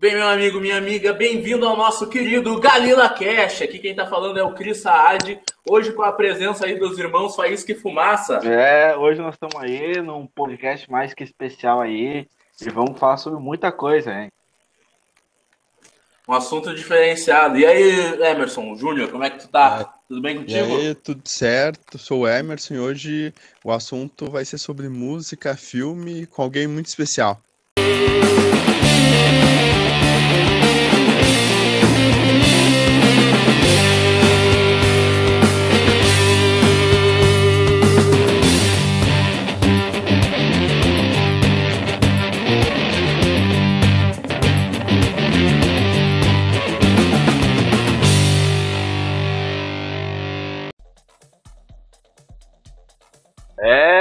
Bem, meu amigo, minha amiga, bem-vindo ao nosso querido Galila Cash. Aqui quem tá falando é o Cris Saad. Hoje com a presença aí dos irmãos Faísca e Fumaça. É, hoje nós estamos aí num podcast mais que especial aí e vamos falar sobre muita coisa, hein? Um assunto diferenciado. E aí, Emerson, Júnior, como é que tu tá? É. Tudo bem contigo? E aí, tudo certo? Sou o Emerson e hoje o assunto vai ser sobre música, filme com alguém muito especial.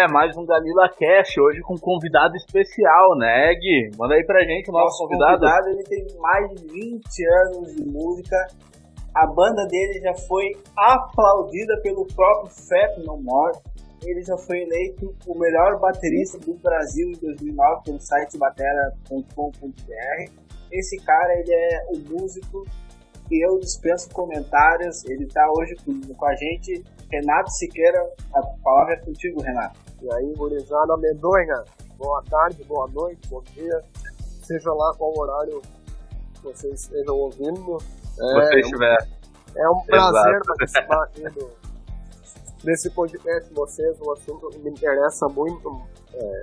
Mais um Galila Cash, hoje com um convidado especial, né, Gui? Manda aí pra gente o nosso, nosso convidado. convidado. Ele tem mais de 20 anos de música. A banda dele já foi aplaudida pelo próprio Fat No More. Ele já foi eleito o melhor baterista do Brasil em 2009 pelo site batera.com.br. Esse cara, ele é o músico que eu dispenso comentários. Ele está hoje com, com, a gente. Renato Siqueira, a palavra é contigo, Renato. E aí, gurizada medonha, boa tarde, boa noite, bom dia, seja lá qual horário vocês estejam ouvindo. É, Você estiver. É um prazer Exato. participar aqui do, desse podcast de vocês, o assunto me interessa muito. É,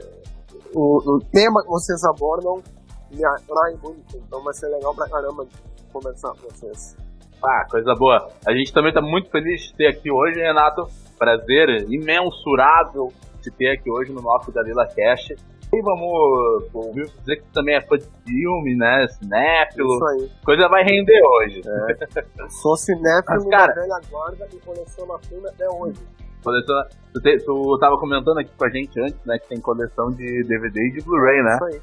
o, o, tema que vocês abordam me atrai muito, então vai ser legal pra caramba conversar com vocês. Ah, coisa boa. A gente também está muito feliz de ter aqui hoje, Renato. Prazer imensurável te ter aqui hoje no nosso Galila Cast. E vamos ouvir dizer que também é fã de filme, né? Cinéfilo. Isso aí. Coisa vai render hoje. É. Sou cinéfilo Mas, cara, velha guarda e coleciono filme até hoje. Coleciona... Tu, te... tu tava comentando aqui com a gente antes, né? Que tem coleção de DVD e de Blu-ray, né? Isso aí.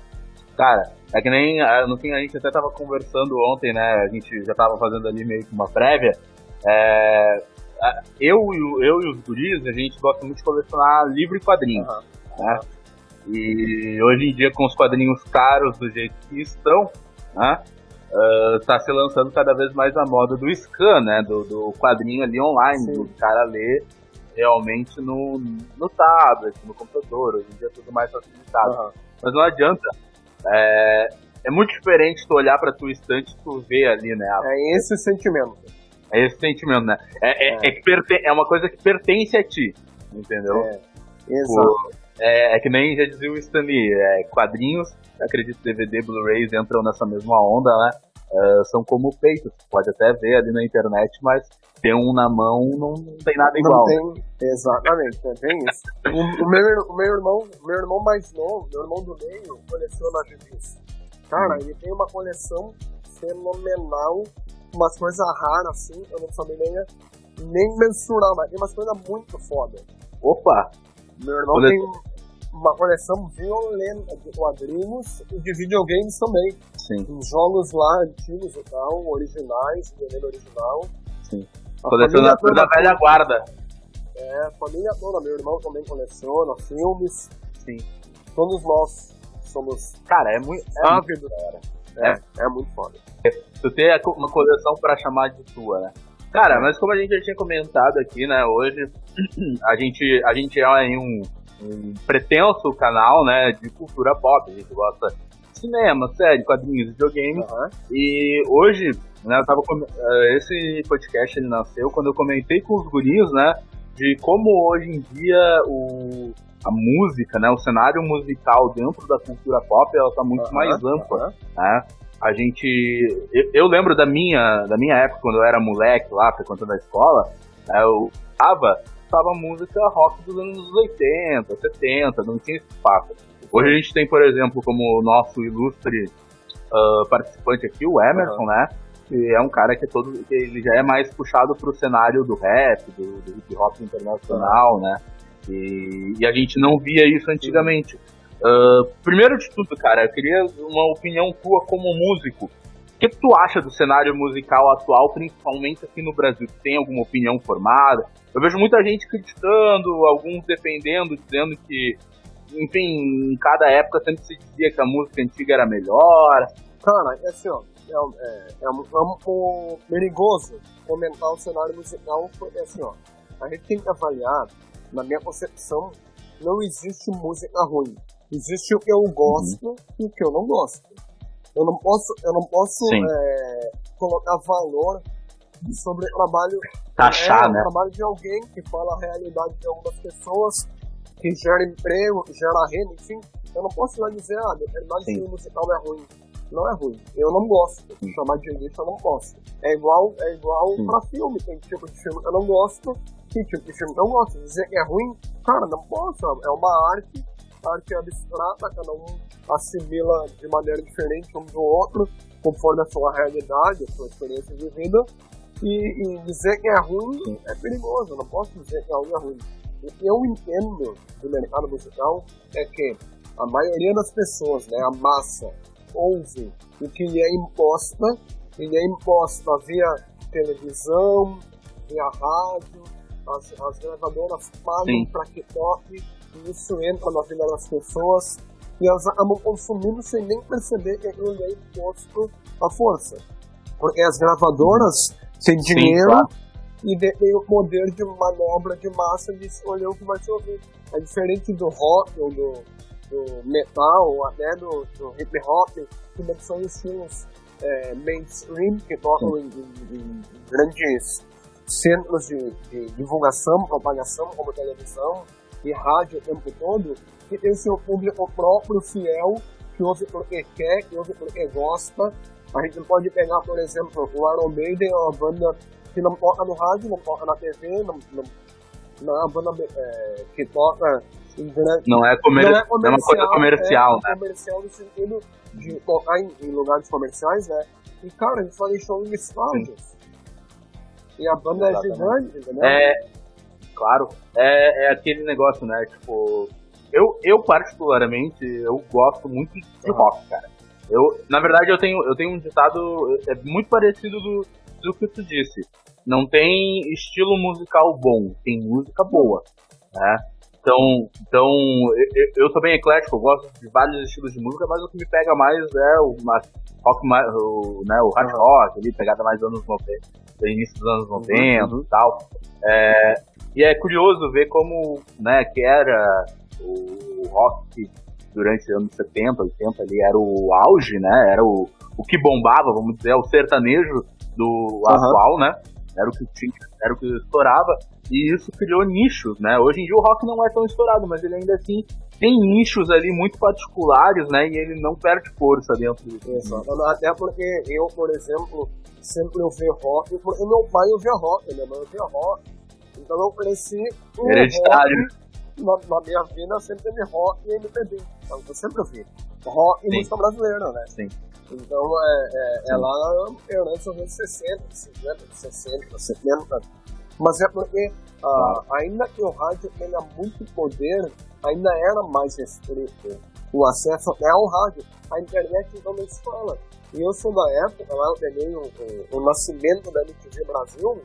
Cara, é que nem. Ah, no fim, a gente até tava conversando ontem, né? A gente já tava fazendo ali meio que uma prévia. É, eu, eu e os guris, a gente gosta muito de colecionar livro e quadrinhos. Uhum. Né? E hoje em dia, com os quadrinhos caros do jeito que estão, né? Uh, tá se lançando cada vez mais a moda do scan, né? Do, do quadrinho ali online, Sim. do cara ler realmente no, no tablet, no computador. Hoje em dia é tudo mais facilitado. Uhum. Mas não adianta. É, é muito diferente tu olhar pra tua estante e tu ver ali, né? É esse o sentimento. É esse sentimento, né? É, é, é. é é uma coisa que pertence a ti, entendeu? É, exato. é, é, que nem já dizia o Stanley, é, quadrinhos, acredito DVD, Blu-rays entram nessa mesma onda, né? Uh, são como peitos, pode até ver ali na internet, mas ter um na mão não, não tem nada igual. Não tem, exatamente, é bem isso. o, o, meu, o meu irmão, meu irmão mais novo, meu irmão do meio, coleciona GGs. Cara, hum. ele tem uma coleção fenomenal umas coisas raras assim, eu não sabia nem, nem mensurar, mas tem umas coisas muito foda. Opa! Meu irmão tem uma coleção violenta de quadrinhos e de videogames também. Sim. Os jogos lá antigos e tal, originais, de original. Sim. Colecionador da velha guarda. É, família toda, meu irmão também coleciona filmes. Sim. Todos nós somos. Cara, é muito. É cara. É, é, é muito foda. Tu tem uma coleção para chamar de tua, né? Cara, mas como a gente já tinha comentado aqui, né, hoje, a gente, a gente é um, um pretenso canal, né, de cultura pop. A gente gosta de cinema, série, quadrinhos, videogames. Uhum. E hoje, né, eu tava eh, esse podcast ele nasceu quando eu comentei com os guris, né, de como hoje em dia o a música, né, o cenário musical dentro da cultura pop, ela tá muito uhum, mais ampla, uhum. né? A gente, eu, eu, lembro da minha, da minha época quando eu era moleque lá, frequentando a escola, né, eu tava, tava música rock dos anos 80, 70, não tinha espaço. Hoje a gente tem, por exemplo, como nosso ilustre uh, participante aqui, o Emerson, uhum. né? Que é um cara que, é todo, que ele já é mais puxado pro cenário do rap, do, do hip hop internacional, né? E, e, a gente não via isso antigamente. Uh, primeiro de tudo, cara, eu queria uma opinião tua como músico. O que, tu acha do cenário musical atual, principalmente aqui no Brasil? Tu tem alguma opinião formada? Eu vejo muita gente criticando, alguns defendendo, dizendo que, enfim, em cada época sempre se dizia que a música antiga era melhor. Cara, é assim, ó. É, é, é, um, é um pouco perigoso comentar o cenário musical, porque assim, ó. A gente tem que avaliar, na minha concepção, não existe música ruim. Existe o que eu gosto uhum. e o que eu não gosto. Eu não posso, eu não posso é, colocar valor sobre o trabalho. Taxar, é, né? Trabalho de alguém que fala a realidade de algumas pessoas, que gera emprego, que gera renda, enfim. Eu não posso lá dizer, ah, determinado estilo musical é ruim. Não é ruim. Eu não gosto. Sim. Chamar de lixo eu não gosto. É igual, é igual pra filme. Tem tipo de filme que eu não gosto, tem tipo de filme que eu não gosto. Dizer que é ruim, cara, não posso. É uma arte, arte abstrata, cada um assimila de maneira diferente um do outro, conforme a sua realidade, a sua experiência de vida. E, e dizer que é ruim é perigoso. Não posso dizer que algo é ruim. O que eu entendo do mercado musical é que a maioria das pessoas, né, a massa, ouve o que lhe é imposta, e lhe é imposta via televisão, via rádio, as, as gravadoras pagam para que toque, isso entra na vida das pessoas, e elas acabam consumindo sem nem perceber que aquilo é imposto à força. Porque as gravadoras têm dinheiro Sim, claro. e têm o poder de manobra de massa de escolher o que vai se ouvir. É diferente do rock ou do, do metal, ou até do, do hip hop, que são estilos é, mainstream, que tocam em, em, em, grandes centros de, de, divulgação, propagação, como televisão e rádio o tempo todo, que tem seu público próprio, fiel, que ouve porque quer, que ouve porque gosta. A gente pode pegar, por exemplo, o Iron Maiden, é uma banda que não toca no rádio, não toca na TV, não, não, não é uma banda é, que toca não é, comer... não é, comercial, é uma coisa comercial, é, né? comercial no sentido de tocar em, em, lugares comerciais, né? E, cara, eles fazem show em estádios. E a banda Exatamente. é gigante, entendeu? É, claro. É, é aquele negócio, né? Tipo, eu, eu particularmente, eu gosto muito de rock, cara. Eu, na verdade, eu tenho, eu tenho um ditado é muito parecido do, do que tu disse. Não tem estilo musical bom, tem música boa, né? Então, então eu, eu sou bem eclético, eu gosto de vários estilos de música, mas o que me pega mais é o rock, o, né, o hard rock, ali, pegada mais dos anos 90, do início dos anos 90 uhum. e tal. É, e é curioso ver como, né, que era o rock durante os anos 70, 80 ali, era o auge, né, era o, o que bombava, vamos dizer, o sertanejo do uhum. atual, né, era o que tinha, era o que estourava, e isso criou nichos, né? Hoje em dia o rock não é tão estourado, mas ele ainda assim tem nichos ali muito particulares, né? E ele não perde força dentro disso. Exato. Até porque eu, por exemplo, sempre ouvi rock, porque meu pai ouvia rock, minha mãe ouvia rock. Então eu cresci com Hereditário. rock. Na, na, minha vida sempre teve rock e MPB. Então eu sempre ouvi. Rock e Sim. música brasileira, né? Sim. Então é, é, é lá herança dos anos 60, 50, 60, 70 mas é porque, ah, ainda que o rádio tenha muito poder, ainda era mais restrito o acesso até ao rádio. A internet então não se fala. E eu sou da época, lá eu peguei o, o, o nascimento da MTV Brasil.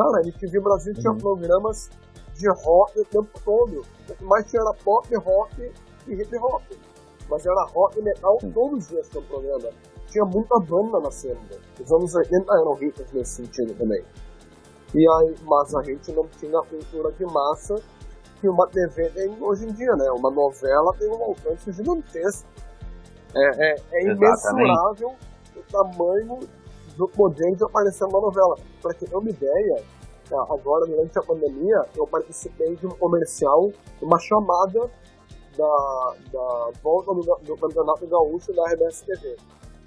Cara, a MTV Brasil uhum. tinha programas de rock o tempo todo. O que mais tinha era pop, rock e hip hop. Mas era rock e metal uhum. todos os dias tinha um programa. Tinha muita banda nascendo. Os anos 80 eram ricos nesse sentido também. E aí, mas a gente não tinha a cultura de massa que uma TV tem hoje em dia, né? Uma novela tem um alcance gigantesco. É, é, é imensurável o tamanho do poder de aparecer uma novela. Para ter uma ideia, é, agora durante a pandemia, eu participei de um comercial, uma chamada da, da volta do, do Campeonato Gaúcho da RBS TV.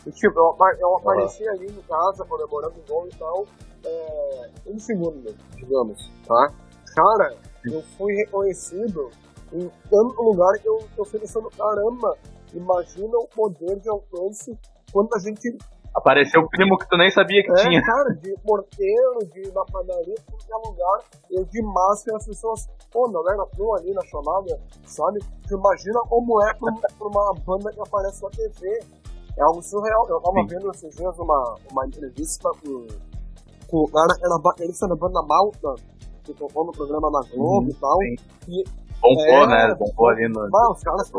E tipo, eu, eu apareci ali em casa comemorando o gol e tal, é, um segundo, digamos, tá? Cara, eu fui reconhecido em tanto lugar que eu, fui pensando, caramba, imagina o poder de alcance quando a gente. Apareceu o primo que tu nem sabia que é, tinha. cara, de porteiro, de na padaria, qualquer lugar, eu de máscara, as pessoas, pô, não era tu ali na chamada, sabe? Tu imagina como é pra, pra uma banda que aparece na TV. É algo surreal. Eu tava Sim. vendo esses dias uma, uma entrevista com o cara era baterista da banda Malta, que tocou no programa na Globo uhum, e tal. E, Bombou, é, né? Bombou ali no. Mas os caras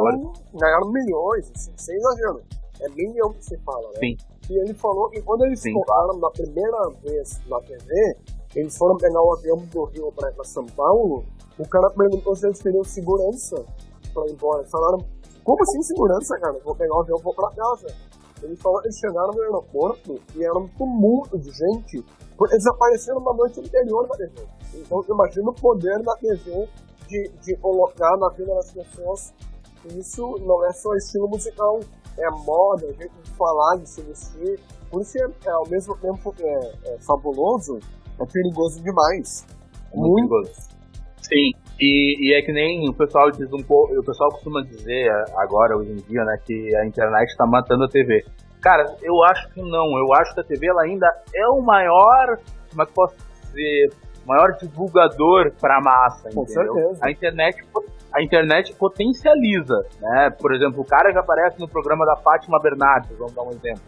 ganharam milhões, assim, sem exagero. é milhão que se fala, né? Sim. E ele falou que quando eles Sim, tocaram na primeira vez na TV, eles foram pegar o avião do Rio pra São Paulo, o cara perguntou se eles teriam segurança pra ir embora. Eles falaram, como assim segurança, cara? Vou pegar o avião e vou pra casa. Eles, falaram, eles chegaram no aeroporto e era um tumulto de gente, porque eles apareceram na noite anterior da TV. Então imagina o poder da TV de, de colocar na vida das pessoas isso não é só estilo musical, é moda, jeito de falar, de se vestir. Por isso é, é ao mesmo tempo é, é fabuloso, é perigoso demais. Muito. perigoso. Sim, e, e é que nem o pessoal diz um pouco, o pessoal costuma dizer agora, hoje em dia, né, que a internet está matando a TV. Cara, eu acho que não, eu acho que a TV ela ainda é o maior, como é que posso dizer, maior divulgador para a massa, Com entendeu? certeza. A internet a internet potencializa, né? Por exemplo, o cara que aparece no programa da Fátima Bernardes, vamos dar um exemplo,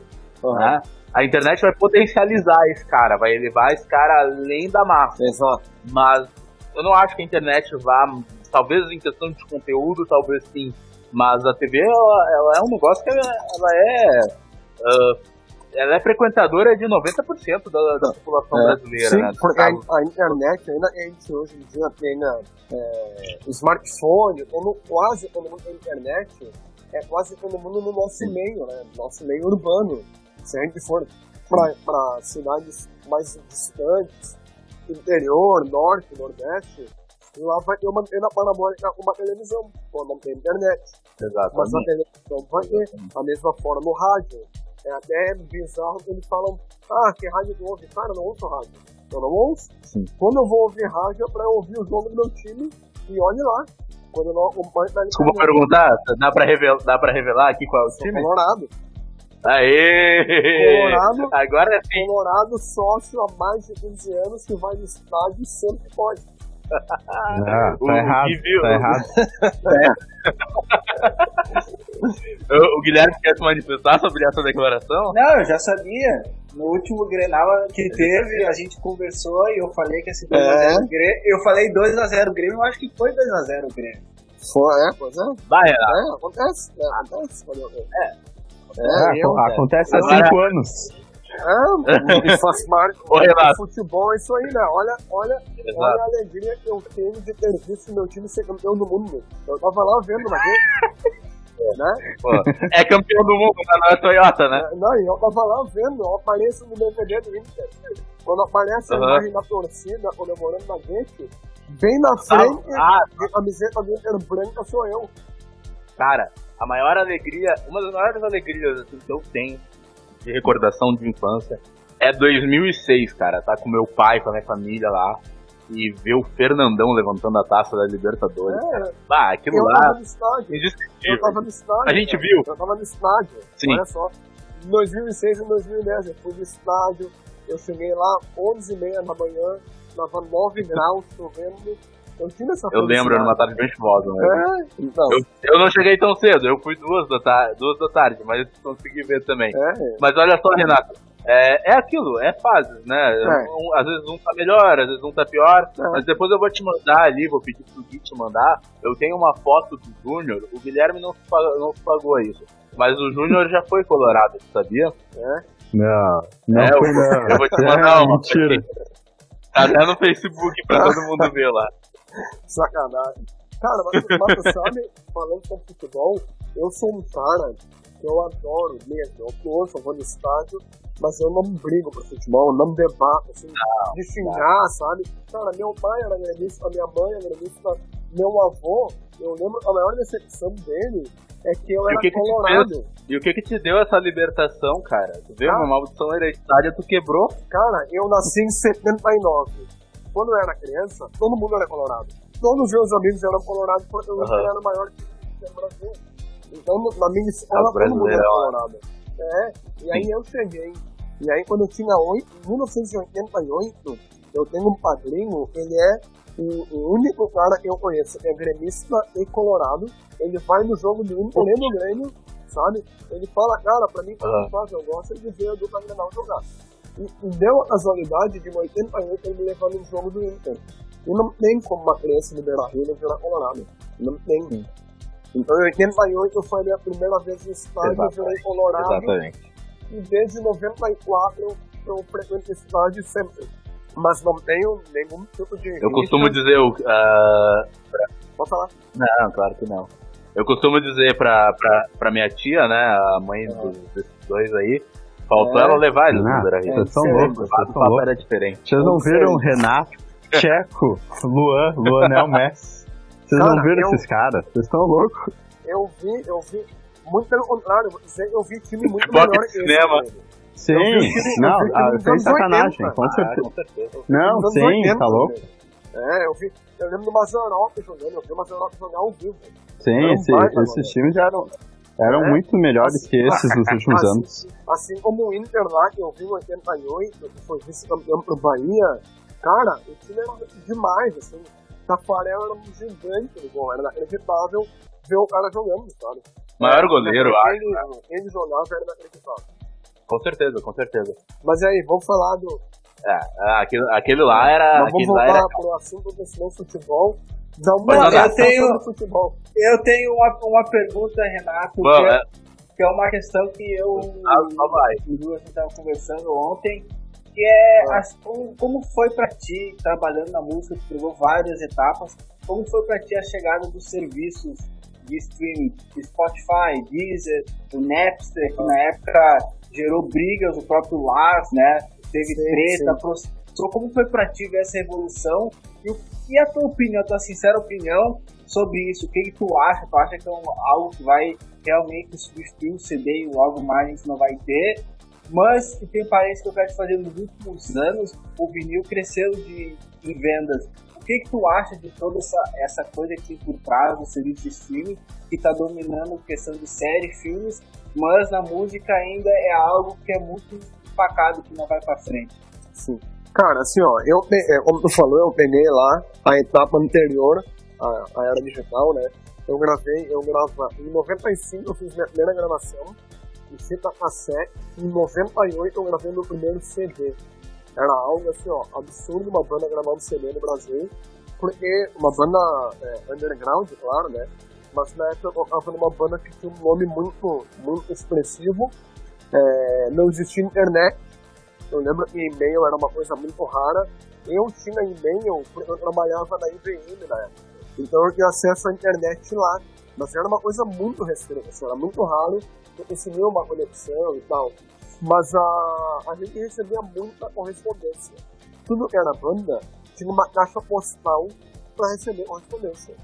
né? A internet vai potencializar esse cara, vai elevar esse cara além da massa. Exato. Mas eu não acho que a internet vá, talvez em questão de conteúdo, talvez sim, mas a TV ela, ela é um negócio que ela, ela é ah, ela é frequentadora de 90% da, da população É, brasileira, Sim, né? porque a, a internet ainda a gente hoje em dia tem né, é, smartphone, todo, quase todo mundo tem internet, é quase todo mundo no nosso meio, né? Nosso meio urbano. Se a gente for para cidades mais distantes, interior, norte, nordeste, lá vai ter uma antena parabólica com uma televisão, quando não tem internet. Mas a Exatamente. televisão vai ter, da mesma forma no rádio. É até bizarro que eles falam, ah, que rádio tu ouve? Cara, eu não ouço rádio. Eu não ouço. Sim. Quando eu vou ouvir rádio é pra eu ouvir o jogo do meu time e olhe lá. Quando eu não acompanho Desculpa internet. perguntar, dá pra, revelar, dá pra revelar aqui qual é o Sou time? Colorado. Aê! Colorado. Agora sim. Colorado sócio há mais de 15 anos que vai no estádio sempre pode. Ah, O tá errado, viu. tá errado. O, o Guilherme quer se manifestar sobre essa declaração? Não, eu já sabia. No último Grenal que teve, a gente conversou e eu falei que esse 2x0 Grêmio. Eu falei 2x0 Grêmio, eu acho que foi 2x0 Grêmio. Foi, é, pois é. Vai. É, acontece. É, acontece. É, É, eu, ac- acontece há Agora- cinco anos. É, faz parte do futebol, é isso aí, né? Olha, olha, Exato. olha a alegria que eu tenho de ter visto meu time ser campeão do mundo. Eu tava lá vendo na vez. Né? Pô, é campeão do mundo, mas não é Toyota, né? É, Não, e eu tava lá vendo, eu apareço no DVD do Inter. Quando aparece a Aham. imagem da torcida comemorando na gente, bem na frente, Ah, de camiseta do Inter branca sou eu. cara, a maior alegria, uma das maiores alegrias assim, que eu tenho de recordação de infância é 2006, cara. Tá com meu pai, com a minha família lá e ver o Fernandão levantando a taça da Libertadores. É, Ah, aquilo eu lá tava no estádio. Eu tava no estádio. A gente cara. viu. Eu tava no estádio. Sim. Olha só. Em 2006 e 2010, eu fui no estádio. Eu cheguei lá 11h30 da manhã. Tava 9 graus, chovendo. Eu lembro, era uma tarde bem chuvosa, né? É, então. Eu, eu não cheguei tão cedo, eu fui duas da, ta duas da tarde, mas eu consegui ver também. É, Mas olha só, Renato, é, é aquilo, é fases, né? É. Um- às vezes um tá melhor, às vezes um tá pior, É. mas depois eu vou te mandar ali, vou pedir pro Gui te mandar. Eu tenho uma foto do Júnior, o Guilherme não, se pagou- não se pagou isso. Mas o Júnior já foi colorado, sabia? Não, não É, eu, não. eu vou te mandar É, uma. mentira. Tá até no Facebook pra todo mundo ver lá. Sacanagem. Cara, mas, mas sabe, falando sobre futebol, eu sou um cara que eu adoro mesmo. Eu torço, eu vou no estádio, mas eu não brigo pro futebol, não debato, assim, de xingar, sabe? Cara, meu pai era gremista, minha mãe era gremista, meu avô, eu lembro, a maior decepção dele é que eu E era que que te colorado. E o que que te deu essa libertação, cara? Tu viu? Ah. Uma maldição hereditária, tu quebrou. Cara, eu nasci em 79. Quando eu era criança, todo mundo era colorado. Todos os meus amigos eram colorados porque eu Aham. era o maior time do Brasil. Então, na minha escola, É o todo mundo era brasileirão, colorado. É, e aí eu cheguei. E aí, quando eu tinha oito, em 1988, eu tenho um padrinho, ele é o, o único cara que eu conheço, que é gremista e colorado. Ele vai no jogo do Inter, nem no Grêmio, sabe? Ele fala, cara, pra mim, tanto faz, eu gosto de ver o Dupla Grenal jogar. E, e deu a casualidade de em 88 ele me levar no jogo do Inter. E não tem como uma criança liberar não virar colorado. Não tem. Então em 88 foi a minha primeira vez no estádio, eu virei colorado. Exatamente. E desde 94 eu, eu frequento estádio sempre. Mas não tenho nenhum tipo de. Eu costumo dizer, o, Pode falar. Não, claro que não. Eu costumo dizer pra, pra, pra minha tia, né, a mãe do- desses dois aí, faltou É. ela levar eles Ah, no Beira Rio. vocês são Sim, loucos, O vocês papo era diferente. Vocês não viram Renato, Checo, Luan, Luanel Messi? Vocês não viram eu- esses caras? Vocês estão loucos? Eu vi, eu vi. Muito pelo contrário, eu vi time muito Pipoca melhor que esse. cinema. velho. Sim, não, eu vi o time ah, sem sacanagem, 80. com Ah, certeza. com certeza. Não, sim, 80, tá louco. É, eu vi. Eu lembro do Mazarop jogando, eu vi o Mazarop jogar ao vivo. Sim, esse- mano. esses times já eram, eram É. muito melhores que esses nos últimos Assim- anos. Assim como o Inter lá, que eu vi em 88, que foi vice-campeão pro Bahia, cara, o time era demais, assim. Tafarel era um gigante no gol, era inacreditável ver o cara jogando, sabe? Maior goleiro, acho. ele, ele jogava era inacreditável. Com certeza, com certeza. Mas aí, vamos falar do. É, aquele, aquele lá era. Mas vamos Aquele lá voltar era. pro assunto novo futebol. Mas, olhada eu tenho- no futebol. Eu tenho uma, uma pergunta, Renato, Bom, que, é, é, que é uma questão que eu ah, e o Ju, a gente estava conversando ontem, que é Ah. as- como, como foi para ti, trabalhando na música, tu pegou várias etapas, como foi para ti a chegada dos serviços de streaming, Spotify, Deezer, o Napster, que na época gerou brigas, o próprio Lars, né, teve Sim, treta, sim. Processou, como foi para ti ver essa evolução e, e a tua opinião, a tua sincera opinião sobre isso, o que, que tu acha, tu acha que é um- algo que vai realmente substituir o CD e logo mais a gente não vai ter, mas e tem parece que eu quero te fazer nos últimos anos o vinil cresceu de, em vendas. O que, que tu acha de toda essa, essa coisa aqui por trás do serviço de streaming que está dominando a questão de série, filmes, mas na música ainda é algo que é muito empacado, que não vai para frente. Sim. Cara, assim, ó, eu, é, como tu falou, eu peguei lá a etapa anterior, a, a era digital, né? Eu gravei, eu gravava, em 95 eu fiz minha primeira gravação, em fita cassete, em 98 eu gravei meu primeiro CD. Era algo assim, ó, absurdo uma banda gravar um CD no Brasil, porque uma banda é, underground, claro, né? Mas na época eu tocava numa banda que tinha um nome muito, muito expressivo, é, não existia internet, eu lembro que e-mail era uma coisa muito rara. Eu tinha e-mail eu trabalhava na IBM na época. Então eu tinha acesso à internet lá. Mas era uma coisa muito restrita, assim, era muito raro eu uma conexão e tal. Mas a, a gente recebia muita correspondência. Tudo que era banda tinha uma caixa postal para receber correspondência.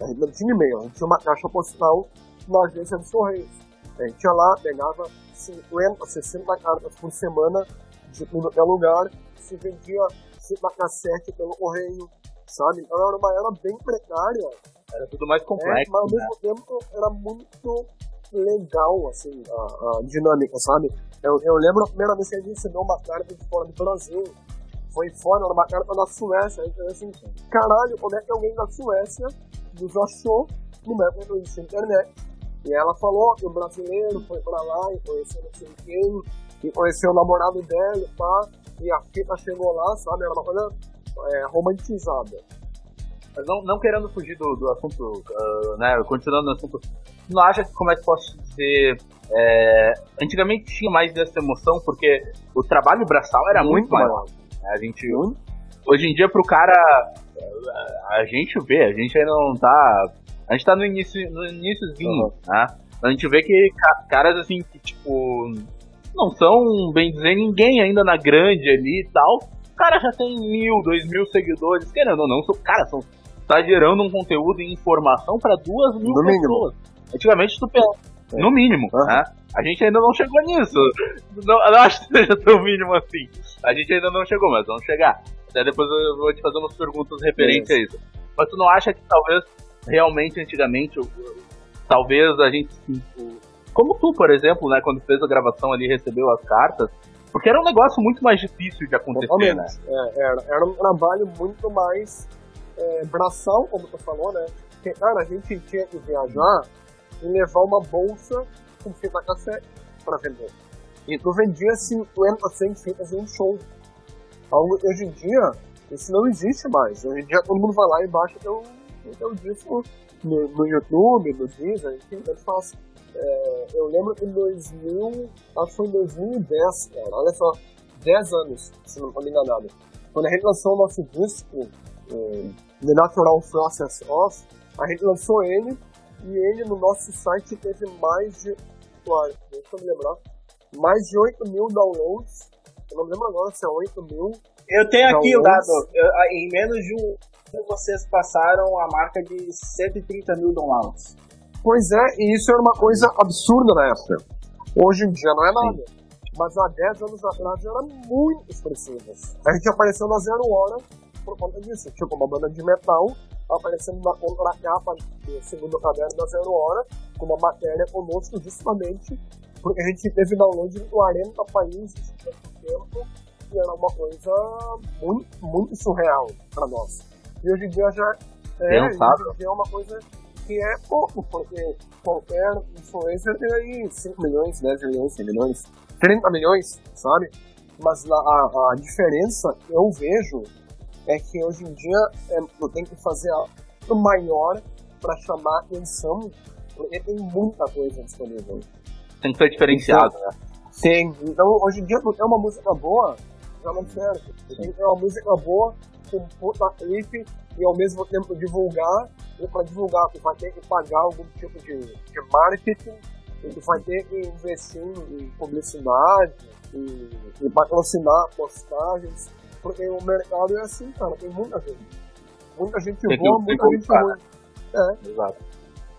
A gente não tinha e-mail, a gente tinha uma caixa postal na agência dos Correios. A gente ia lá, pegava 50, 60 cartas por semana de tudo que é lugar, se vendia fita cassete pelo correio, sabe? Então era uma era bem precária, Era tudo mais é, complexo. mas ao né? mesmo tempo era muito legal, assim, a, a dinâmica, sabe? Eu, eu lembro a primeira vez que a gente recebeu uma carta de fora do Brasil, foi fora, era uma carta da Suécia, falou assim, caralho, como é que alguém da Suécia nos achou no não existia internet? E ela falou que o brasileiro foi pra lá e conheceu não sei quem, e conheceu o namorado dela e pá, e a fita chegou lá, sabe? Era uma coisa é, romantizada. Mas não, não querendo fugir do, do assunto, ah, né? Continuando no assunto, não acha que, como é que posso dizer, é, antigamente tinha mais dessa emoção, porque o trabalho braçal era muito, Muito maior. né? A gente, hoje em dia, pro cara, a gente vê, a gente ainda não tá, a gente tá no início, no iníciozinho, Uhum. né? A gente vê que ca- caras assim, que tipo, não são, bem dizer, ninguém ainda na grande ali e tal, o cara já tem mil, dois mil seguidores, querendo ou não, são, cara, são, tá gerando um conteúdo e informação pra duas mil No mínimo. pessoas. Antigamente tu pensa, no mínimo, Aham. né? A gente ainda não chegou nisso. Não, não acho que seja tão mínimo assim. A gente ainda não chegou, mas vamos chegar. Até depois eu vou te fazer umas perguntas referentes a isso. Mas tu não acha que talvez realmente antigamente, talvez a gente. o- Como tu, por exemplo, né, quando fez a gravação ali recebeu as cartas, porque era um negócio muito mais difícil de acontecer, né? Totalmente. É, era, era um trabalho muito mais é, braçal, como tu falou, né? Porque, cara, a gente tinha que viajar e levar uma bolsa com fita cassete pra vender. E tu vendia 50, 100 fitas em um show. Algo que hoje em dia, isso não existe mais. Hoje em dia todo mundo vai lá e baixa teu, teu disco no, no YouTube, no Deezer, enfim, tanto faz. É, eu lembro que em 2000, acho que foi em 2010, cara, olha só, 10 anos, se não estou enganado. Quando a gente lançou o nosso disco, é, The Natural Process of, a gente lançou ele, e ele no nosso site teve mais de, claro, deixa eu me lembrar, mais de 8 mil downloads. Eu não me lembro agora se é 8 mil. Eu tenho aqui o dado. Eu- a- em menos de um vocês passaram a marca de 130 mil downloads. Pois é, e isso era uma coisa absurda na época. Hoje em dia não é nada. Mas há 10 anos atrás era muito expressivo. A gente apareceu na Zero Hora por conta disso. Tipo, uma banda de metal aparecendo na contracapa do segundo caderno da Zero Hora com uma matéria conosco justamente porque a gente teve download em 40 países tempo e era uma coisa muito, muito surreal para nós. E hoje em dia já é, dia é uma coisa que é pouco, porque qualquer influencer tem aí 5 milhões, 10 milhões, 100 milhões, 30 milhões, sabe? Mas a, a, diferença eu vejo é que hoje em dia é, eu tenho que fazer algo maior para chamar atenção, porque tem muita coisa disponível. Tem que ser diferenciado, né? Tem. Então, hoje em dia, tu tem uma música boa, já não serve. Tu tem uma música boa, com um puta clipe, e ao mesmo tempo divulgar. E pra divulgar, tu vai ter que pagar algum tipo de, de marketing, e tu vai ter que investir em publicidade, e, e patrocinar postagens. Porque o mercado é assim, cara, tem muita gente. Muita gente Tem boa, muita gente ruim. É, Exato.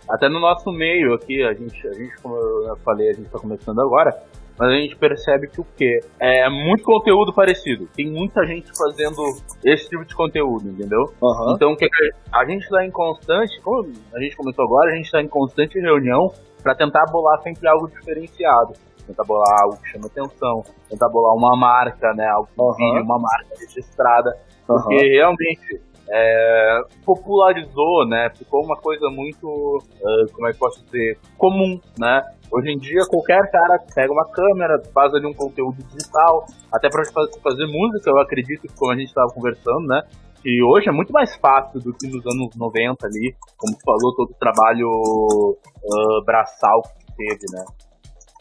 Até no nosso meio aqui, a gente, a gente, como eu falei, a gente tá começando agora, mas a gente percebe que o quê? É muito conteúdo parecido. Tem muita gente fazendo esse tipo de conteúdo, entendeu? aham. Então, que a gente está em constante, como a gente começou agora, a gente está em constante reunião para tentar bolar sempre algo diferenciado. Tentar bolar algo que chama atenção, tentar bolar uma marca, né? Algo que Aham. vídeo, uma marca registrada. Porque realmente é, popularizou, né? Ficou uma coisa muito, ah, como é que posso dizer, comum, né? Hoje em dia qualquer cara pega uma câmera, faz ali um conteúdo digital, até para fazer música, eu acredito que como a gente estava conversando, né? Que hoje é muito mais fácil do que nos anos 90 ali, como tu falou, todo o trabalho ah, braçal que teve, né?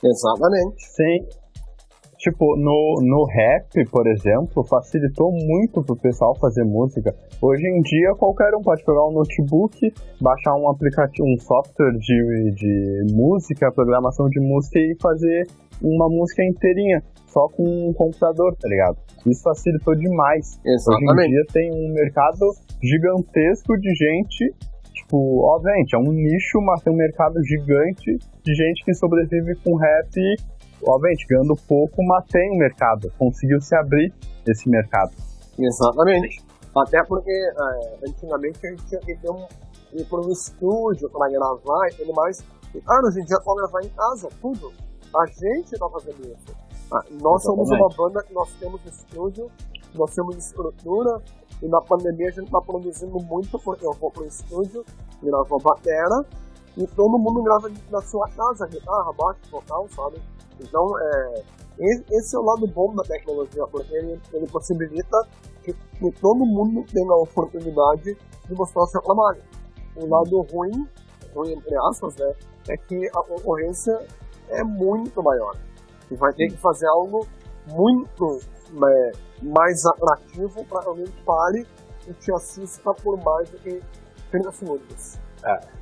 Exatamente. Sim. Tipo, no, no rap, por exemplo, facilitou muito pro pessoal fazer música. Hoje em dia, qualquer um pode pegar um notebook, baixar um aplicativo, um software de, de música, programação de música e fazer uma música inteirinha, só com um computador, tá ligado? Isso facilitou demais. Hoje em Exatamente. dia tem um mercado gigantesco de gente, tipo, obviamente, é um nicho, mas tem um mercado gigante de gente que sobrevive com rap, obviamente, ganhando pouco, mas tem um mercado. Conseguiu se abrir esse mercado. Exatamente. Até porque é, antigamente a gente tinha que ter um, ir para um estúdio para gravar e tudo mais. E, cara, hoje em dia pode gravar em casa, tudo. A gente tá fazendo isso. Ah, Nós somos uma banda que nós temos estúdio, nós temos estrutura, e na pandemia a gente tá produzindo muito, porque eu vou pro estúdio, gravo a batera, e todo mundo grava na sua casa, guitarra, baixo, vocal, sabe? Então, é, esse é o lado bom da tecnologia, porque ele, ele possibilita que, que todo mundo tenha a oportunidade de mostrar o seu trabalho. O lado ruim, ruim entre aspas, né, é que a concorrência é muito maior. E vai ter que fazer algo muito né, mais atrativo para que alguém pare e te assista por mais do que 30 segundos.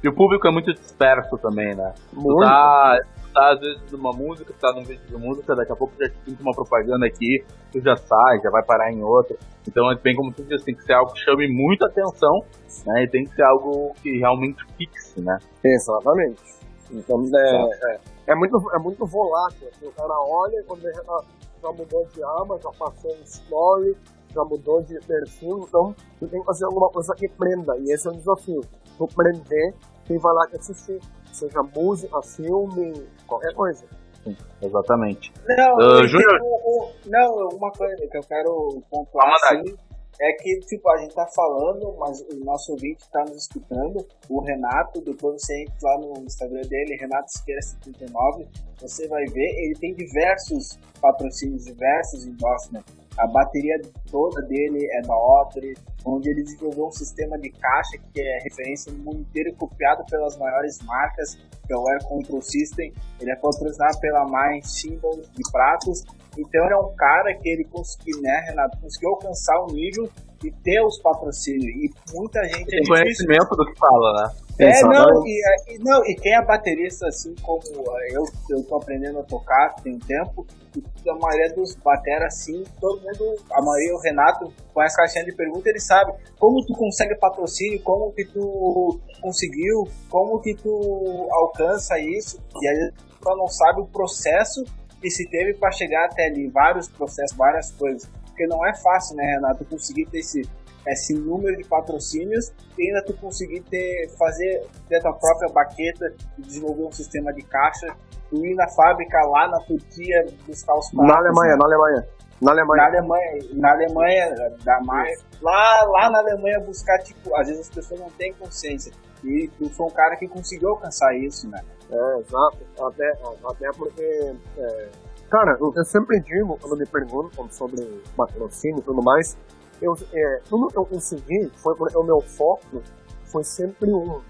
E o público é muito disperso também, né? Tu Muito. tá, tu tá às vezes numa música, tu tá num vídeo de música, daqui a pouco já te pinta uma propaganda aqui, tu já sai, já vai parar em outra. Então é bem como tu disse, tem que ser algo que chame muita atenção, né? E tem que ser algo que realmente fixe, né? Exatamente. Então é, é, é muito, é muito volátil. assim, o cara olha quando ele já, já mudou de aba, já passou um story, já mudou de perfil, então tu tem que fazer alguma coisa que prenda. E esse é o desafio. Tu prender quem vai lá te assistir. Seja música, filme, qualquer coisa. Exatamente. Não, eu Júnior? não, uma coisa que eu quero pontuar assim, é que tipo, a gente tá falando, mas o nosso ouvinte tá nos escutando, o Renato, depois você entra lá no Instagram dele, Renato Siqueira 79, você vai ver, ele tem diversos patrocínios, diversos endorsements. A bateria toda dele é da Opry, onde ele desenvolveu um sistema de caixa que é referência no mundo inteiro copiado pelas maiores marcas, que é o Air Control System. Ele é patrocinado pela Mind Symbols de pratos. Então ele é um cara que ele conseguiu, né, Renato, conseguiu alcançar um nível e ter os patrocínios. E muita gente Tem é difícil conhecimento do que fala, né? é, não e, e- não, e quem é baterista, assim como eu, eu tô aprendendo a tocar tem um tempo, e a maioria dos bateras, assim, todo mundo, a maioria, o Renato, com essa caixinha de pergunta, ele sabe como tu consegue patrocínio, como que tu conseguiu, como que tu alcança isso, e aí tu não sabe o processo que se teve para chegar até ali, vários processos, várias coisas, porque não é fácil, né, Renato, conseguir ter esse esse número de patrocínios e ainda tu conseguir ter, fazer ter tua própria baqueta, desenvolver um sistema de caixa, tu ir na fábrica lá na Turquia buscar os pratos. Na Alemanha, na Alemanha. Na Na Alemanha. Alemanha, na Alemanha da Maia, lá, lá na Alemanha buscar, tipo, às vezes as pessoas não têm consciência. E tu foi um cara que conseguiu alcançar isso, né? É, exato. Até, até porque. é, cara, eu, sempre digo, quando me perguntam sobre patrocínio e tudo mais, eu, é, tudo que eu consegui, foi, o meu foco foi sempre um: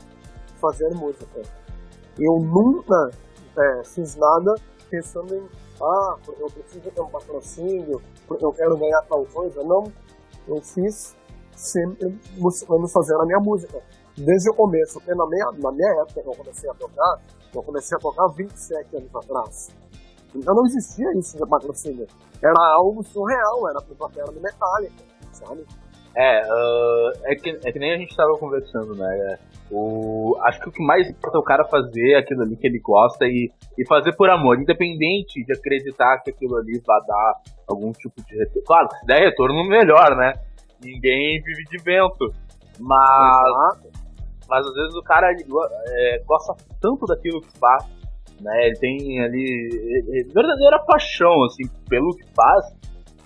fazer música. Eu nunca é, fiz nada pensando em, ah, eu preciso ter um patrocínio, eu quero ganhar tal coisa. Não. Eu fiz sempre buscando fazer a minha música. Desde o começo, na minha, na minha época que eu comecei a tocar, eu comecei a tocar 27 anos atrás. Então não existia isso de patrocínio. Era algo surreal, era a era do Metallica, sabe? É, ah, é, que, é que nem a gente tava conversando, né? O, acho que o que mais importa é o cara fazer aquilo ali que ele gosta e, e fazer por amor, independente de acreditar que aquilo ali vai dar algum tipo de retorno. Claro, se der retorno, melhor, né? Ninguém vive de vento. Mas, Exato. mas às vezes o cara ele é, gosta tanto daquilo que faz, né? Ele tem ali verdadeira paixão, assim, pelo que faz,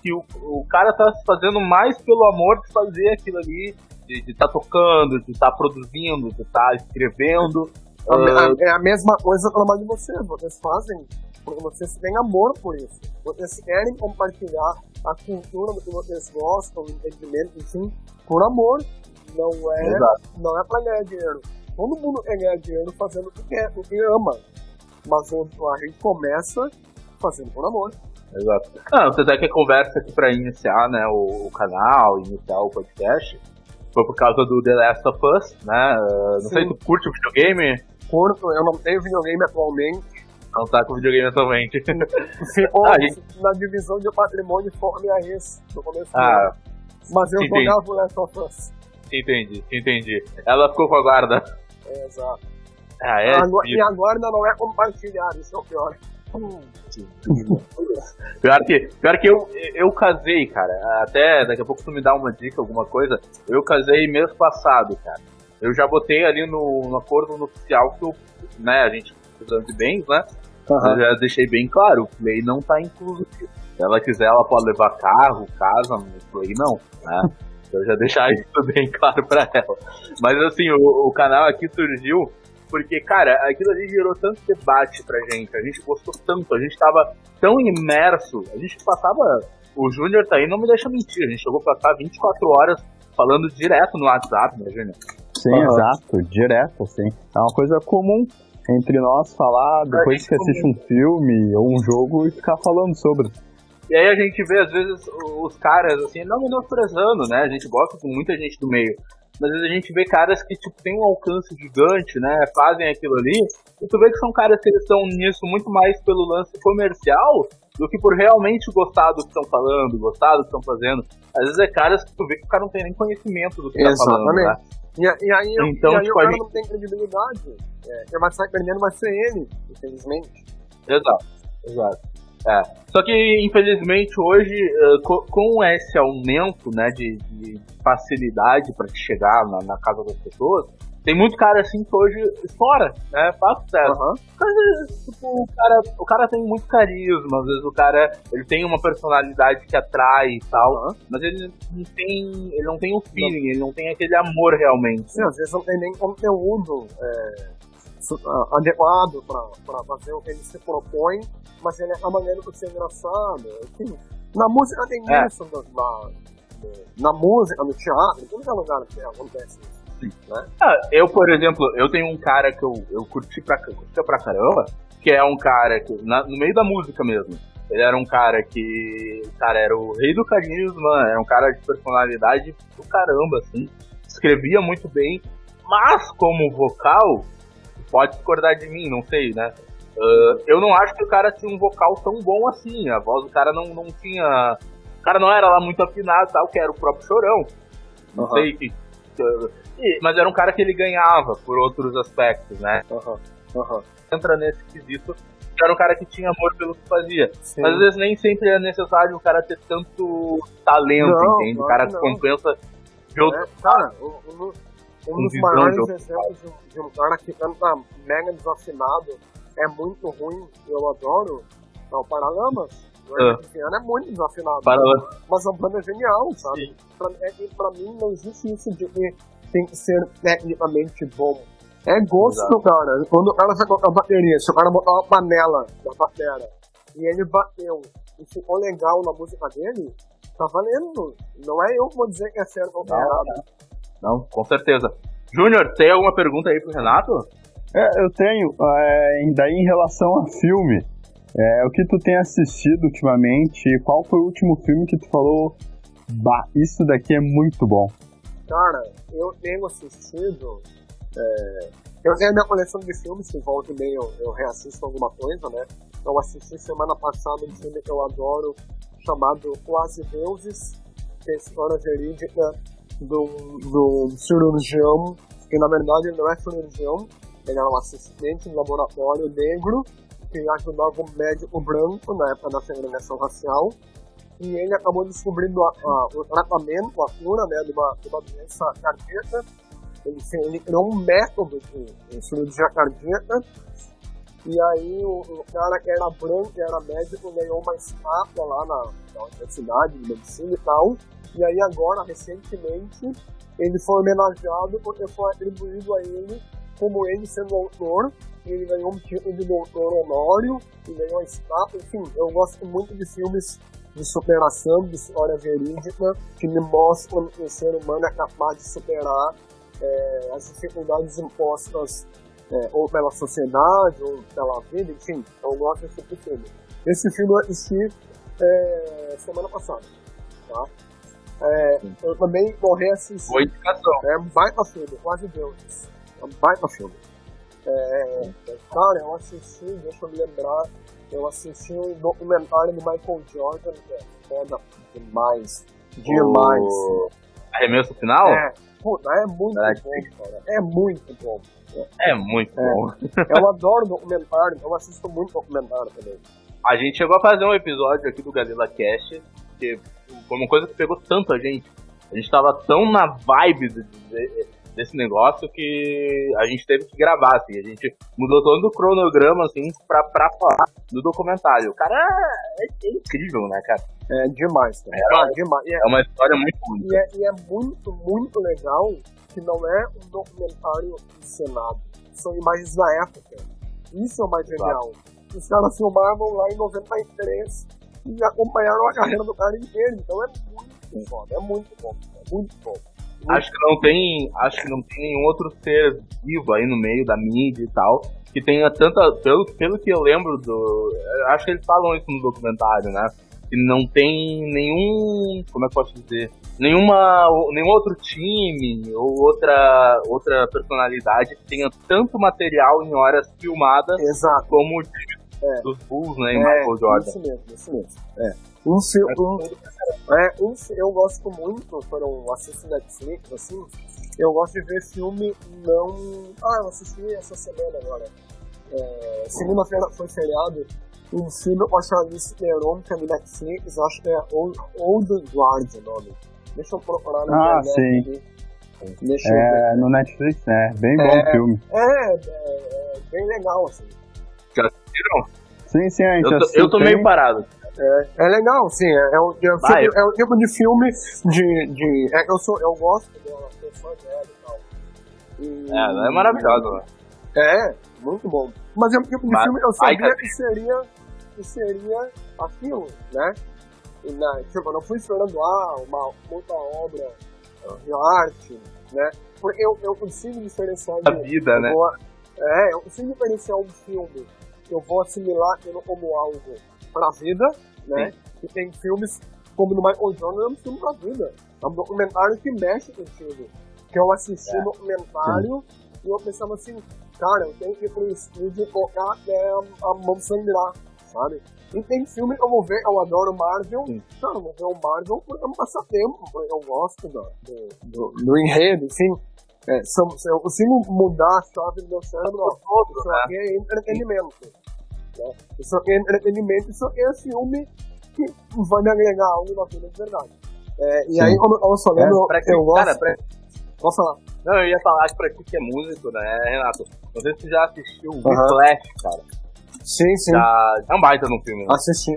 que o, o cara tá se fazendo mais pelo amor de fazer aquilo ali, de estar tocando, de estar produzindo, de estar escrevendo. A- Ah, a- É a mesma coisa para mais de vocês. Vocês fazem porque vocês têm amor por isso. Vocês querem compartilhar a cultura do que vocês gostam, o entendimento, enfim, por amor. Não é, Exato. não é para ganhar dinheiro. Todo mundo quer ganhar dinheiro fazendo o que quer, o que ama. Mas a gente começa fazendo por amor. Exato. Não, tanto é que a conversa aqui pra iniciar, né, o, o canal, iniciar o podcast, foi por causa do The Last of Us, né? ah, Não sei Sim. se tu curte o videogame, Curto, eu não tenho videogame atualmente. não tá com videogame atualmente. Ficou Ah, gente. na divisão de patrimônio conforme a esse no começo ah. Mas eu jogava o Last of Us. entendi, entendi. Ela ficou com a guarda. É, exato. Ah, é? Agora- e agora ainda não é compartilhar, isso é o pior. Pior que, pior que eu, eu casei, cara. Até daqui a pouco tu me dá uma dica, alguma coisa. Eu casei mês passado, cara. Eu já botei ali no, no acordo no oficial que eu, né, a gente precisando de bens, né? Eu já deixei bem claro, o Play não tá incluso. aqui. Se ela quiser, ela pode levar carro, casa, no Play não, né? Eu já deixar isso bem claro pra ela. Mas assim, o, o canal aqui surgiu porque, cara, aquilo ali gerou tanto debate pra gente, a gente gostou tanto, a gente tava tão imerso, a gente passava. O Júnior tá aí, não me deixa mentir, a gente chegou a passar 24 horas falando direto no WhatsApp, né, Júnior? Sim, Aham. exato, direto, assim. É uma coisa comum entre nós falar depois gente que assiste um filme ou um jogo e ficar falando sobre. E aí a gente vê, às vezes, os caras, assim, não menosprezando, né? A gente gosta com muita gente do meio. Mas às vezes a gente vê caras que, tipo, tem um alcance gigante, né? Fazem aquilo ali. E tu vê que são caras que estão nisso muito mais pelo lance comercial do que por realmente gostar do que estão falando, gostar do que estão fazendo. Às vezes é caras que tu vê que o cara não tem nem conhecimento do que tá falando, né? E, e aí, Então, e aí tipo, o cara gente- não tem credibilidade. É, quem vai sair perdendo vai ser ele, infelizmente. Exato, exato. É. Só que, infelizmente, hoje, eh, co- com esse aumento né, de, de facilidade para chegar na, na casa das pessoas, tem muito cara assim que hoje estoura, né? Faz sucesso. Mas, tipo, o cara, o cara tem muito carisma, às vezes o cara ele tem uma personalidade que atrai e tal, Aham. mas ele não tem. Ele não tem o feeling, ele não tem aquele amor realmente. Sim, às vezes não tem nem conteúdo é, adequado pra fazer o que ele se propõe, mas ele é a maneira de ser engraçado. Enfim, Na música tem É. isso, na, na, música, no teatro, em todo lugar que acontece isso. Né? Ah, eu, por exemplo, eu tenho um cara que eu, eu curti pra, curtia pra caramba, que é um cara que, na- no meio da música mesmo. Ele era um cara que. Cara, era o rei do carisma, era um cara de personalidade do caramba, assim. Escrevia muito bem, mas como vocal, pode discordar de mim, não sei, né? Ah, eu não acho que o cara tinha um vocal tão bom assim. A voz do cara não, não tinha. O cara não era lá muito afinado, tal, que era o próprio chorão. Não Aham. sei que. e- Mas era um cara que ele ganhava por outros aspectos, né? Aham, aham. Entra nesse quesito. Era um cara que tinha amor pelo que fazia. Sim. Mas às vezes nem sempre é necessário o cara ter tanto talento, Não, entende? O cara não. compensa de outro. É, cara, um, um- um dos maiores exemplos de um, cara que canta mega desafinado é muito ruim, eu adoro, é o Paralamas. O Ah. É muito desafinado. Para... Mas a banda é genial, sabe? Pra, é, pra mim não existe isso de que tem que ser tecnicamente bom. É gosto, Exato. cara. Quando o cara vai colocar a bateria, se o cara botar uma panela da batera e ele bateu e ficou legal na música dele, tá valendo. Não é eu que vou dizer que é certo ou é errado. Não, com certeza. Júnior, tem alguma pergunta aí pro Renato? É, eu tenho. é, daí em relação a filme, é, o que tu tem assistido ultimamente? Qual foi o último filme que tu falou? Bah, isso daqui é muito bom. Cara, eu tenho assistido. é, eu tenho a minha coleção de filmes, que volta e meia eu, eu reassisto alguma coisa, né? Eu assisti semana passada um filme que eu adoro, chamado Quase Deuses, que é a história verídica do, do cirurgião, que na verdade ele não é cirurgião, ele era um assistente de laboratório negro, que ajudava um médico branco na época da segregação racial, e ele acabou descobrindo a- a- o tratamento, a cura né, de, uma, de uma doença cardíaca. Ele, ele criou um método de cirurgia cardíaca. E aí o, o cara que era branco, que era médico, ganhou uma estátua lá na, na Universidade de Medicina e tal. E aí agora, recentemente, ele foi homenageado porque foi atribuído a ele, como ele sendo autor, ele ganhou um título de doutor honório, e ganhou a estátua. Enfim, eu gosto muito de filmes de superação, de história verídica, que me mostram que o ser humano é capaz de superar eh, as dificuldades impostas eh, ou pela sociedade, ou pela vida, enfim, eu gosto desse tipo de filme. Esse filme eu assisti eh, semana passada, tá? Eh, eu também morri assistindo. Boa indicação. É um baita filme, quase Deus. É um baita filme. É, cara, eu assisti, deixa eu me lembrar, eu assisti um documentário do Michael Jordan, que é foda demais. Demais. O Arremesso final? É, puta, é muito É. bom, cara. É muito bom. É muito É. bom. Eu adoro documentário, eu assisto muito documentário também. A gente chegou a fazer um episódio aqui do Galila Cast, que foi uma coisa que pegou tanto a gente. A gente tava tão na vibe de- de- desse negócio que a gente teve que gravar, assim. A gente mudou todo o cronograma, assim, pra, pra falar do documentário. O cara é, é incrível, né, cara? É demais, cara. É. Ah, demais. É, É uma história muito única. e, é, e é muito, muito legal que não é um documentário encenado. São imagens da época. Isso é o mais genial. Os caras filmavam lá em 93 e acompanharam a carreira do cara inteiro. Então é muito foda, é muito bom. É muito bom. Acho que não tem. Acho que não tem nenhum outro ser vivo aí no meio da mídia e tal. Que tenha tanta. Pelo, pelo que eu lembro do. Acho que eles falam isso no documentário, né? Que não tem nenhum. Como é que eu posso dizer? Nenhuma. Nenhum outro time ou outra, outra personalidade que tenha tanto material em horas filmadas Exato. como o time dos Bulls, né? Em É, Michael Jordan. Isso mesmo, isso mesmo. É. Um, um, é, um, eu gosto muito, quando eu assisto Netflix, assim, eu gosto de ver filme não. Ah, eu assisti essa semana agora. É, Segunda-feira foi feriado. Um filme com a Charlize Theron, que é no Netflix, acho que é Old, Old Guard o nome. Deixa eu procurar na Ah, internet aqui. Deixa eu ver. É, no Netflix, né? Bem bom É. o filme. É, é, é bem legal, assim. Sim, sim, a gente Eu tô, assistiu, eu tô meio parado. É legal, sim. É, é, um, é, um Vai, filme- eu- é um tipo de filme de. de é, eu, sou, eu gosto dela, sou fã dela e tal. E- É, ela é maravilhosa, né? É, muito bom. Mas é um tipo de Vai- filme eu sabia que seria, que seria aquilo, né? na, tipo, eu não fui esperando ah, uma muita obra de arte, né? Porque eu, eu consigo diferenciar A vida, né? vou- é, eu consigo diferenciar um filme que eu vou assimilar como algo pra vida, né? E tem filmes como no Michael Jordan, é um filme pra vida. É um documentário que mexe contigo. Que eu assisti o documentário e eu pensava assim, cara, eu tenho que ir pro estúdio e colocar até a, a mão sangrar, sabe? E tem filme que eu vou ver, eu adoro Marvel, Sim. cara, eu vou ver o Marvel porque é um passatempo, eu gosto do, do, do, do enredo, enfim. É, são, eu consigo mudar a chave do meu cérebro, ó, isso né? aqui é entretenimento. Né? Isso aqui é entretenimento, isso é filme que vai me agregar algo na vida de verdade. É, e Sim. aí, como eu tava falando, Pra que, eu gosto. cara, pra- Posso falar? Não, eu ia falar que pra ti que é músico, né, Renato? Não sei se tu já assistiu o Aham. Whiplash, cara. Sim, sim. Já... É um baita no filme. né? Assisti.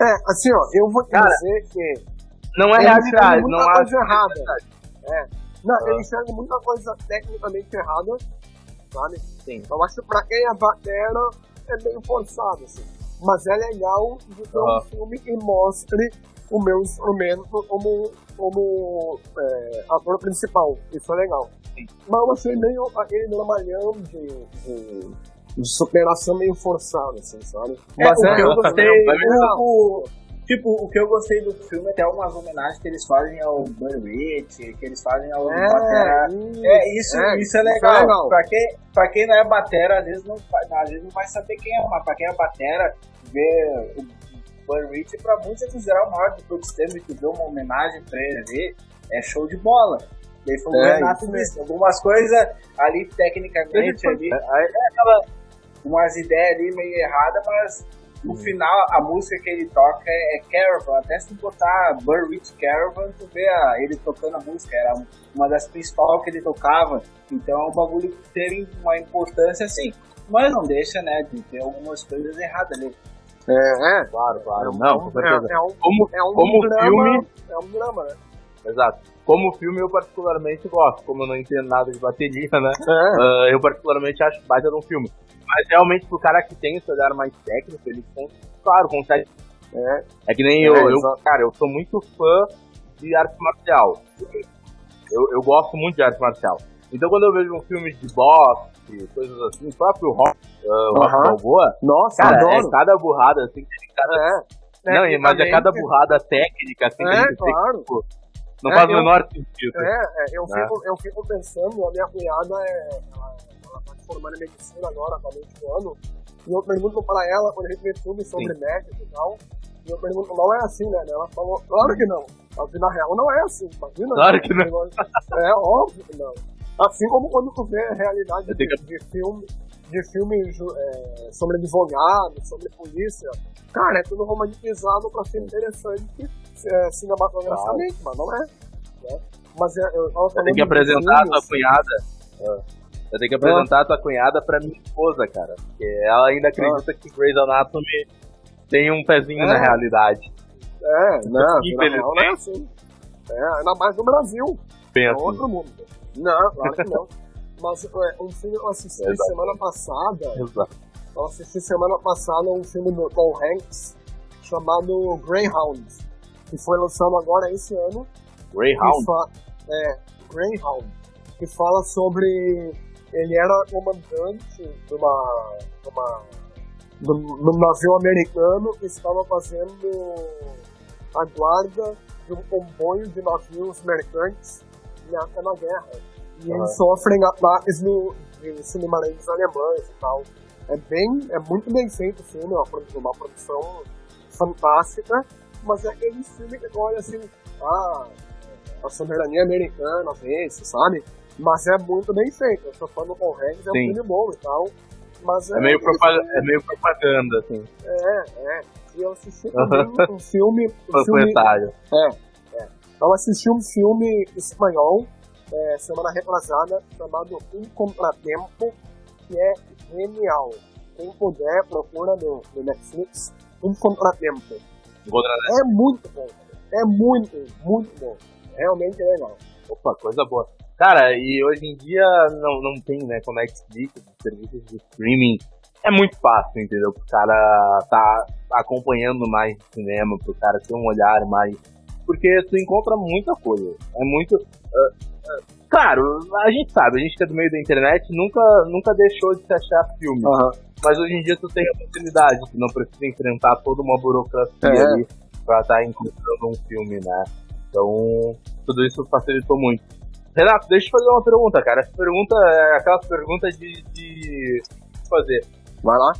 É, assim, ó, eu vou te Cara, dizer que. Não é ele realidade, enxerga não acho coisa é errada. verdade. Não, Ah. eu enxergo muita coisa tecnicamente errada, sabe? Sim. Eu acho que pra quem é batera é meio forçado, assim. Mas é legal de ter um Aham. filme que mostre o meu instrumento como, como é, ator principal. Isso é legal. Mas eu achei meio aquele dramalhão de, de, de superação meio forçado, assim, sabe? Mas o que eu gostei, o- tipo, o que eu gostei do filme é até umas homenagens que eles fazem ao Rich, que eles fazem ao Batera. É, isso, é, isso é legal. legal. Pra, quem, pra quem não é batera, às vezes não, às vezes não vai saber quem é, mas pra quem é batera, ver o Rich, pra muitos é considerar o maior de todos os tempos, e tu vê uma homenagem pra ele ali, é show de bola. Daí foi o É, Renato isso disse, algumas coisas ali tecnicamente ali, Aí, umas ideias ali meio erradas, mas no final a música que ele toca é, é Caravan. Até se botar Burr Rich Caravan, tu vê a- ele tocando a música, era uma das principais que ele tocava. Então é um bagulho que teve uma importância assim. Mas não deixa, né, de ter algumas coisas erradas ali. É, é. Claro, claro. É um- Não, com certeza. É, é um, Como, é um como drama, filme, É um drama, né? exato. Como filme eu particularmente gosto, como eu não entendo nada de bateria, né? É. Ah, eu particularmente acho baita de um filme. Mas realmente pro cara que tem esse olhar mais técnico, ele claro, consegue. É. É que nem É, eu, eu, cara, eu sou muito fã de arte marcial. Eu, eu gosto muito de arte marcial. Então quando eu vejo um filme de boxe, coisas assim, o próprio rock, uh, rock Aham. Balboa, Nossa, cara, adoro. é cada burrada, assim, que cada... É. Não, mas é cada burrada técnica, assim, que É, tem claro. tipo, não É, faz o menor sentido. É, é, eu, Né? fico, eu fico pensando, a minha cunhada é. Ela, ela tá se formando em medicina agora, tá no último ano. E eu pergunto pra ela, quando a gente vê filmes sobre médicos e tal, e eu pergunto, não é assim, né? Ela falou, claro que não. A vida real não é assim, imagina. Claro que não. É óbvio que não. Assim como quando tu vê a realidade de, de filme, de filme ju- é, sobre advogado, sobre polícia, cara, é tudo romantizado pra ser interessante é, cinematograficamente, mas não é. Né? Mas é, eu Eu tenho que apresentar a tua filmes, cunhada. Eu tenho que apresentar a tua cunhada pra minha esposa, cara. Porque ela ainda acredita que Grey's Anatomy tem um pezinho É. na realidade. É, não, Infelizmente. não é assim. É, ainda mais no Brasil. É assim. outro mundo. Não, claro que não. Mas é, um filme que eu assisti Exato. semana passada, Exato. eu assisti semana passada um filme do Tom Hanks chamado Greyhound, que foi lançado agora esse ano. Greyhound. É, Greyhound, que fala sobre. Ele era comandante de uma. De uma de um navio americano que estava fazendo a guarda de um comboio de navios mercantes na, na guerra. E eles sofrem ataques no, de submarinos alemães e tal. É bem, é muito bem feito o filme, é uma produção fantástica, mas é aquele filme que tu olha assim, ah, a soberania americana, vezes, sabe? Mas é muito bem feito. Eu tô falando com o Hanks, é um filme bom e tal. Mas É meio, aquele propa- filme- é meio propaganda, assim, é, é. E eu assisti também um filme. Um filme panfletário. eu assisti um filme espanhol, é, semana retrasada, chamado Um Contratempo, que é genial. Quem puder, procura no, no Netflix. Um Contratempo. É muito bom. É muito, muito bom. Realmente é legal. Opa, coisa boa. Cara, e hoje em dia não, não tem, né, com Netflix, serviços de streaming é muito fácil, entendeu? Pro cara tá acompanhando mais cinema, pro cara ter um olhar mais. Porque tu encontra muita coisa. É muito. Uh, uh, claro, a gente sabe, a gente que é do meio da internet nunca, nunca deixou de se achar filme. Aham. Mas hoje em dia tu tem a oportunidade, tu não precisa enfrentar toda uma burocracia É. ali pra estar encontrando um filme, né? Então, tudo isso facilitou muito. Renato, deixa eu te fazer uma pergunta, cara. Essa pergunta é aquelas perguntas de, de fazer. Vai lá.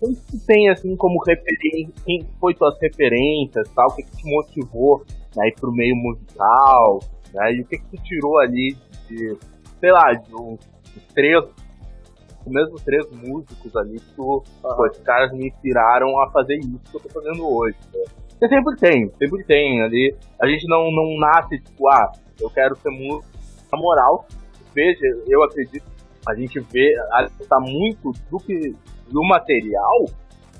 Quem que tu tem, assim, como referência, quem foi tuas referências, tal, o que, que te motivou né, ir pro meio musical, né, e o que que tu tirou ali de, sei lá, de uns três, mesmo três músicos ali que tu, pô, esses caras me inspiraram a fazer isso que eu tô fazendo hoje, né? Porque sempre tem, sempre tem ali, a gente não, não nasce, tipo, ah, eu quero ser músico, na moral, veja, eu acredito, a gente vê, tá muito do que, do material,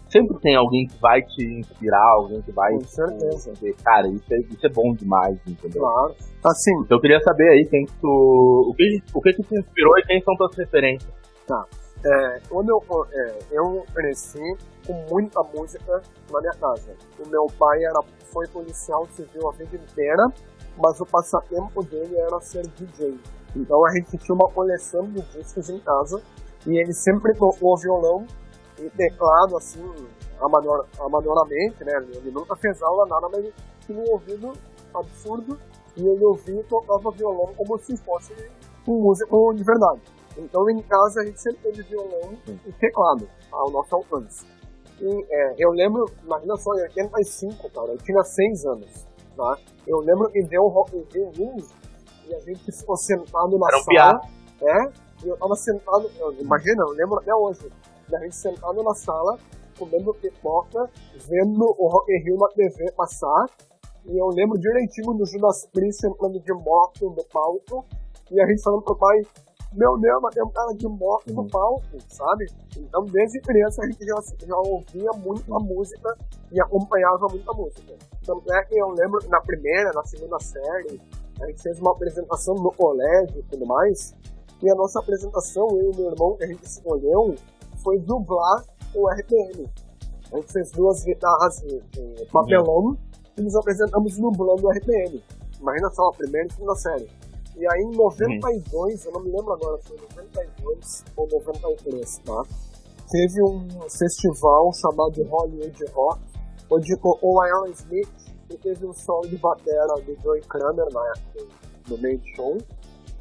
sempre tem alguém que vai te inspirar, alguém que vai Com certeza. dizer, cara, isso é, isso é bom demais, entendeu? Claro. Assim, Então eu queria saber aí quem que tu. O que, o que que te inspirou e quem são tuas referências. É, quando eu, é, eu cresci com muita música na minha casa. O meu pai era, foi policial civil a vida inteira, mas o passatempo dele era ser DJ. Então a gente tinha uma coleção de discos em casa e ele sempre tocou violão e teclado assim, amador, amadoramente, né? Ele nunca fez aula, nada, mas ele tinha um ouvido absurdo e ele ouvia e tocava violão como se fosse um músico de verdade. Então em casa a gente sempre teve violão e teclado ao nosso alcance. E é, eu lembro, imagina só, em 85, cara, eu tinha 6 anos, tá? Eu lembro que deu o Rock in Rio 15 e a gente ficou sentado na Era um sala. É, e eu tava sentado, eu, imagina, eu lembro até hoje, da gente sentado na sala, comendo pipoca, vendo o Rock in Rio na TV passar, e eu lembro direitinho do Judas Priest entrando de moto no palco, e a gente falando pro pai, meu Deus, mas tem um cara de moto no palco, sabe? Então, desde criança, a gente já, já ouvia muita música e acompanhava muita música. Tanto é que eu lembro, na primeira, na segunda série, a gente fez uma apresentação no colégio e tudo mais, e a nossa apresentação, eu e meu irmão, que a gente escolheu, foi dublar o RPM. A gente fez duas guitarras de, de papelão e nos apresentamos dublando o RPM. Imagina só, a primeira e segunda série. E aí em 92, eu não me lembro agora se foi 92 ou 93, tá? Teve um festival chamado Hollywood Rock, onde o Aerosmith e teve um solo de batera do Joey Kramer na época, no show,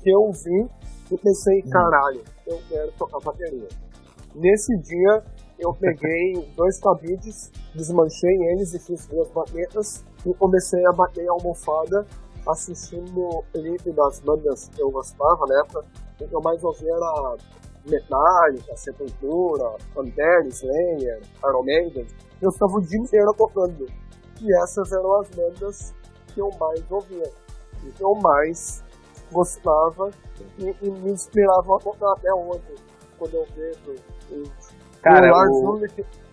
que eu vi e pensei, caralho, eu quero tocar bateria. Nesse dia, eu peguei dois cabides, desmanchei eles e fiz duas baquetas e comecei a bater a almofada assistindo o clipe das bandas que eu gostava na época. O que eu mais ouvia era Metallica, Sepultura, Pantera, Slayer, Iron Maiden. Eu ficava o dia inteiro tocando. E essas eram as bandas que eu mais ouvia. E que eu mais gostava e, e me inspiravam a tocar até hoje. Quando eu vejo o Cara, o.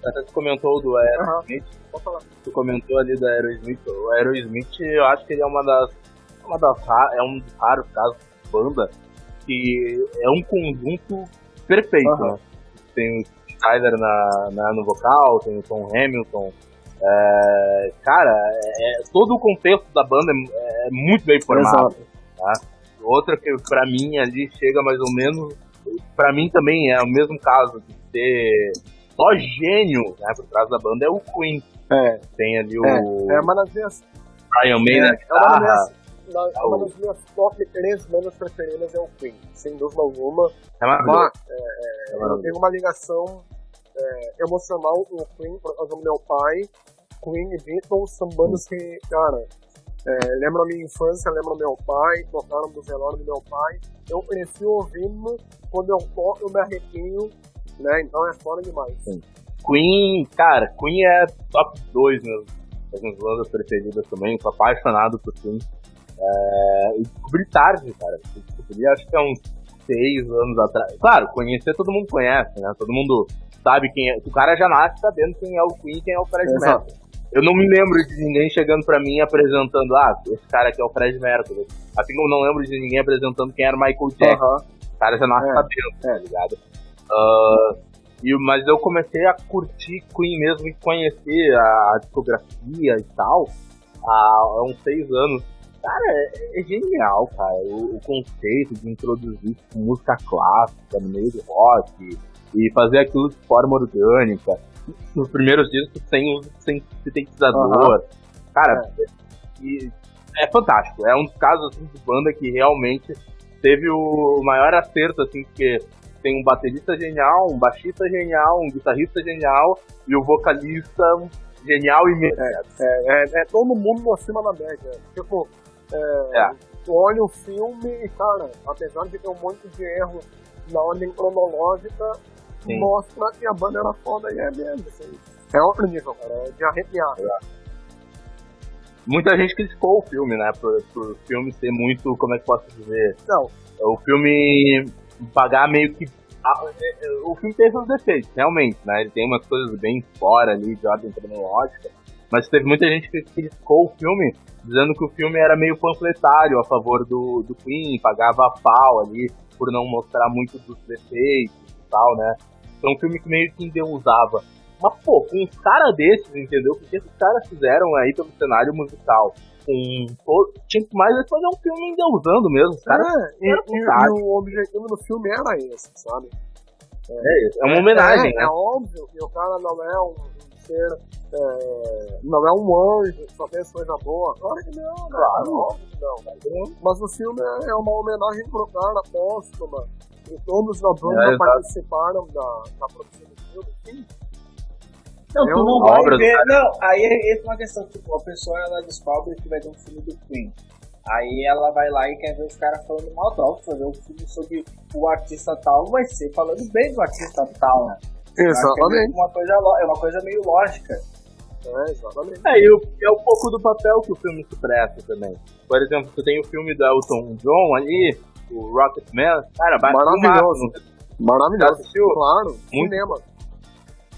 Até tu comentou do Aerosmith, falar. tu comentou ali do Aerosmith. O Aerosmith, eu acho que ele é uma das. Uma das é um dos raros casos de banda que é um conjunto perfeito, Aham. né? Tem o Tyler na, na, no vocal, tem o Tom Hamilton. É, cara, é, é- todo o contexto da banda é, é muito bem formado. Outra que pra mim ali chega mais ou menos. Pra mim também é o mesmo caso de ter só gênio né, por trás da banda é o Queen. É, Tem ali o é, é uma das minhas Brian May na É uma das guitarra. minhas, na- uma das minhas top três bandas preferidas é o Queen, sem dúvida alguma. É maravilhoso. Mas é eu maravilhoso. tenho uma ligação é, emocional com o Queen por causa do meu pai. Queen e Beatles são bandas que, cara, é, lembram a minha infância, lembram meu pai, tocaram do velório do meu pai. Eu cresci ouvindo, quando eu toco eu me arrepio, né? Então é foda demais. Queen, cara, Queen é top 2 mesmo. Das minhas bandas preferidas também. Sou apaixonado por Queen. É, e descobri tarde, cara. Eu Descobri acho que há uns 6 anos atrás. Claro, conhecer todo mundo conhece, né? Todo mundo sabe quem é. O cara já nasce sabendo quem é o Queen e quem é o Fred. Mercury. Eu não me lembro de ninguém chegando pra mim apresentando, ah, esse cara aqui é o Fred Mercury. Assim como eu não lembro de ninguém apresentando quem era o Michael Jackson. Aham. O cara já nasce É, sabendo, tá ligado? Ah, E, mas eu comecei a curtir Queen mesmo e conhecer a, a discografia e tal há, há uns seis anos. Cara, é, é genial, cara. O, o, conceito de introduzir música clássica no meio do rock e fazer aquilo de forma orgânica. Nos primeiros discos sem uso sem sintetizador. Uhum. Cara, é. é fantástico. É um dos casos assim, de banda que realmente teve o maior acerto, assim, porque tem um baterista genial, um baixista genial, um guitarrista genial e o vocalista genial e é, é, é, é todo mundo acima da média. Tipo, é, é. tu olha o filme e, cara, apesar de ter um monte de erro na ordem cronológica, Sim. mostra que a banda era foda e é mesmo. Assim. É outro nível, cara, é de arrepiar. É. Muita gente criticou o filme, né? Por, por filme ser muito, como é que posso dizer? Não. O filme pagar meio que é, é, o filme tem seus defeitos, realmente, né? Ele tem umas coisas bem fora ali de ordem cronológica, mas teve muita gente que criticou o filme, dizendo que o filme era meio panfletário a favor do, do Queen, pagava pau ali por não mostrar muito dos defeitos e tal, né? Então um filme que meio que endeusava. Mas, pô, com uns caras desses, entendeu? O que esses caras fizeram aí pelo cenário musical? com. Tinha mais é fazer um filme endeusando mesmo. Cara, é, e, e, e, o objetivo do filme era esse, sabe? É, é, é uma homenagem, é, né? É óbvio que o cara não é um ser. É, não é um anjo que só fez coisa boa. Claro que não, né? claro. Não, óbvio que não. Mas o filme é uma homenagem pro cara póstuma. E todos da banda é, participaram da, da produção do filme. Sim. Não, tu não vai obras, ver. Cara. Não, aí entra uma questão, tipo, a pessoa ela descobre que vai ter um filme do Queen. Aí ela vai lá e quer ver os caras falando mal tal, fazer um filme sobre o artista tal, vai ser falando bem do artista tal, né? Exatamente. É uma coisa, é uma coisa meio lógica. É, exatamente. É, e é um pouco do papel que o filme se presta também. Por exemplo, você tem o filme do Elton John ali, o Rocketman, cara, maravilhoso. Maravilhoso. Claro, muito, cinema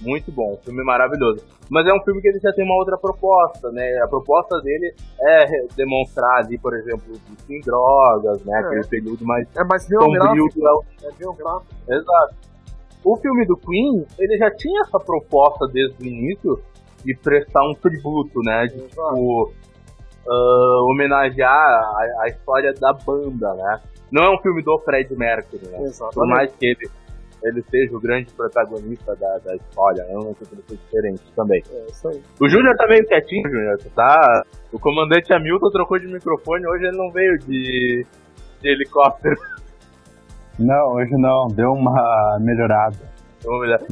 muito bom, filme maravilhoso. Mas é um filme que ele já tem uma outra proposta, né? A proposta dele é demonstrar ali, por exemplo, em drogas, né? É. Aquele período mais é mais biográfico. É biográfico. Exato. O filme do Queen, ele já tinha essa proposta desde o início de prestar um tributo, né? De, tipo, uh, homenagear a, a, história da banda, né? Não é um filme do Fred Mercury, né? Exatamente. Por mais que ele ele seja o grande protagonista da, da história, é uma coisa diferente também. É isso aí. O Júnior tá meio quietinho, Júnior, tá? O comandante Hamilton trocou de microfone, hoje ele não veio de, de helicóptero. Não, hoje não, deu uma melhorada.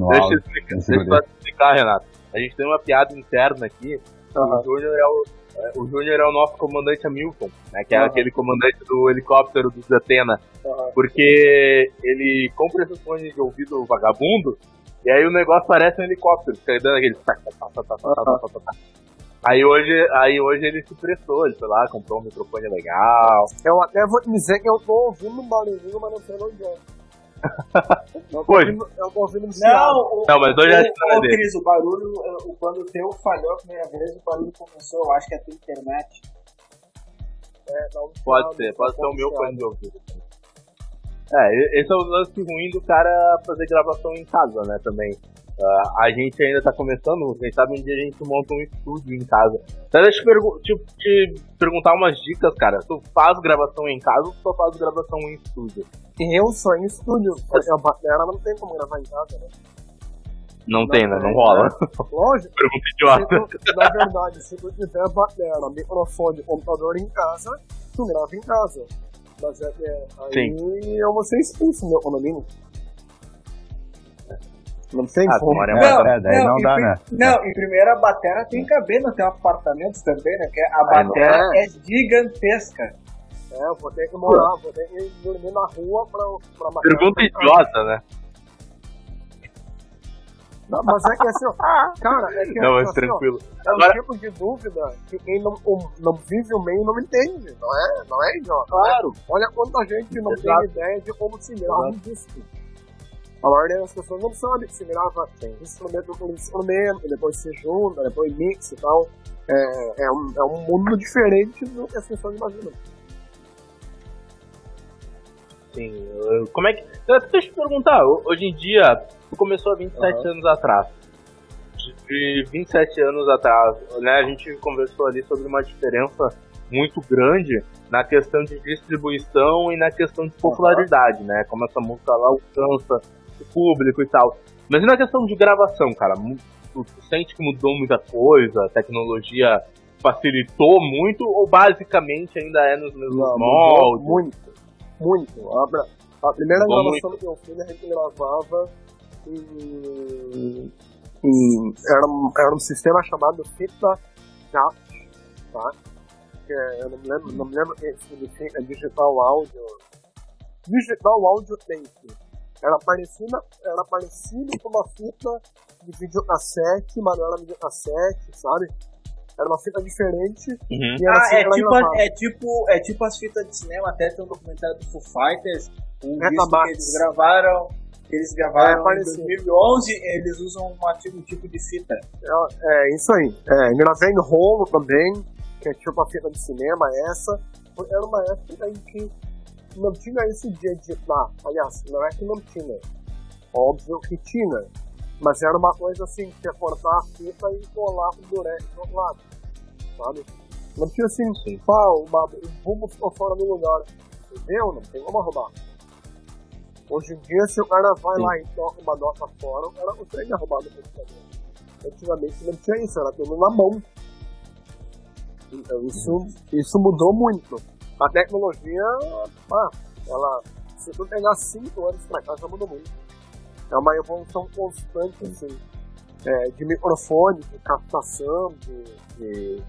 Deixa, eu explicar, deixa eu explicar, Renato. A gente tem uma piada interna aqui. Uhum. O Júnior é o, o Júnior é o nosso comandante Hamilton, né? Que é uhum. aquele comandante do helicóptero do Atena. Uhum. Porque ele compra esses fones de ouvido vagabundo, e aí o negócio parece um helicóptero, fica dando aquele. Aí hoje, aí hoje ele se prestou, ele foi lá, comprou um microfone legal. Eu até vou dizer que eu tô ouvindo um barulhinho, mas não sei onde é. Não. Eu tô ouvindo Não, o, não, mas hoje é o, Cris, o barulho, o, quando o teu falhou a primeira vez, o barulho começou, eu acho que é a tua internet. É, pode ser, pode ser o meu fone de ouvido. É, esse é o lance ruim do cara fazer gravação em casa, né, também. Uh, a gente ainda tá começando, quem sabe um dia a gente monta um estúdio em casa. Então deixa eu te, te perguntar umas dicas, cara. Tu faz gravação em casa ou tu só faz gravação em estúdio? Eu só em estúdio, porque a bateria não tem como gravar em casa, né? Não, não tem, né? Não rola. Lógico. Pergunta idiota. Tu, na verdade, se tu tiver bateria, microfone, computador em casa, tu grava em casa. Mas é, é aí Sim. eu vou ser expulso meu condomínio. Não tem ah, como. É não, é, daí não, não dá, né? Não, em primeira a batera tem que caber no teu apartamento também, né? Que a batera é. é gigantesca. É, eu vou ter que morar, vou ter que dormir na rua pra, pra Pergunta idiota, né? Não, mas é que assim, ó, cara, é que não, assim, é tranquilo. Ó, é um Agora... tipo de dúvida que quem não, não vive o meio não entende, não é? Não é, idiota? Claro. Olha quanta gente não Exato. tem ideia de como se grava um disco. A maioria das pessoas não sabe que se grava instrumento com instrumento, depois se junta, depois mixa e tal. É, é, um, é um mundo diferente do que as pessoas imaginam. Sim. Como é que. Deixa eu te perguntar, hoje em dia, começou há 27 anos atrás. De 27 anos atrás, né, a gente conversou ali sobre uma diferença muito grande na questão de distribuição e na questão de popularidade, né? Como essa música lá alcança o público e tal. Mas e na questão de gravação, cara? Tu, sente que mudou muita coisa, a tecnologia facilitou muito ou basicamente ainda é nos mesmos Não, moldes? muito, muito. A, a primeira Mudou gravação que eu fiz, a gente gravava em, em- era, um, era um sistema chamado fita DAT, tá? Que é, eu não me lembro, não me lembro que significa digital áudio. Digital áudio tape. Era parecido, era parecido com uma fita de videocassete, mas não era videocassete, sabe? Era uma fita diferente Uhum. e era Ah, assim é tipo, é, tipo, é tipo as fitas de cinema, até tem um documentário do Foo Fighters, um É, disco que eles gravaram, que eles gravaram É, em parecido. 2011, eles usam tipo, um tipo de fita. É, é isso aí. É, gravei em rolo também, que é tipo a fita de cinema, essa. Era uma época em que não tinha esse dia de editar. Aliás, não é que não tinha. Óbvio que tinha. Mas era uma coisa assim, que ia cortar a fita e colar o durex do outro lado. Sabe? Não tinha assim, Sim. pá, uma, o bumbo ficou fora do lugar. Entendeu? Não tem como arrumar. Hoje em dia, se o cara vai Sim. lá e toca uma nota fora, o cara consegue arrumar no computador. Antigamente não tinha isso, era tudo na mão. Então isso, isso mudou muito. A tecnologia, ah, ela, se tu pegar cinco anos pra cá, já mudou muito. É uma evolução constante, assim, é, de microfone, de captação, de, de,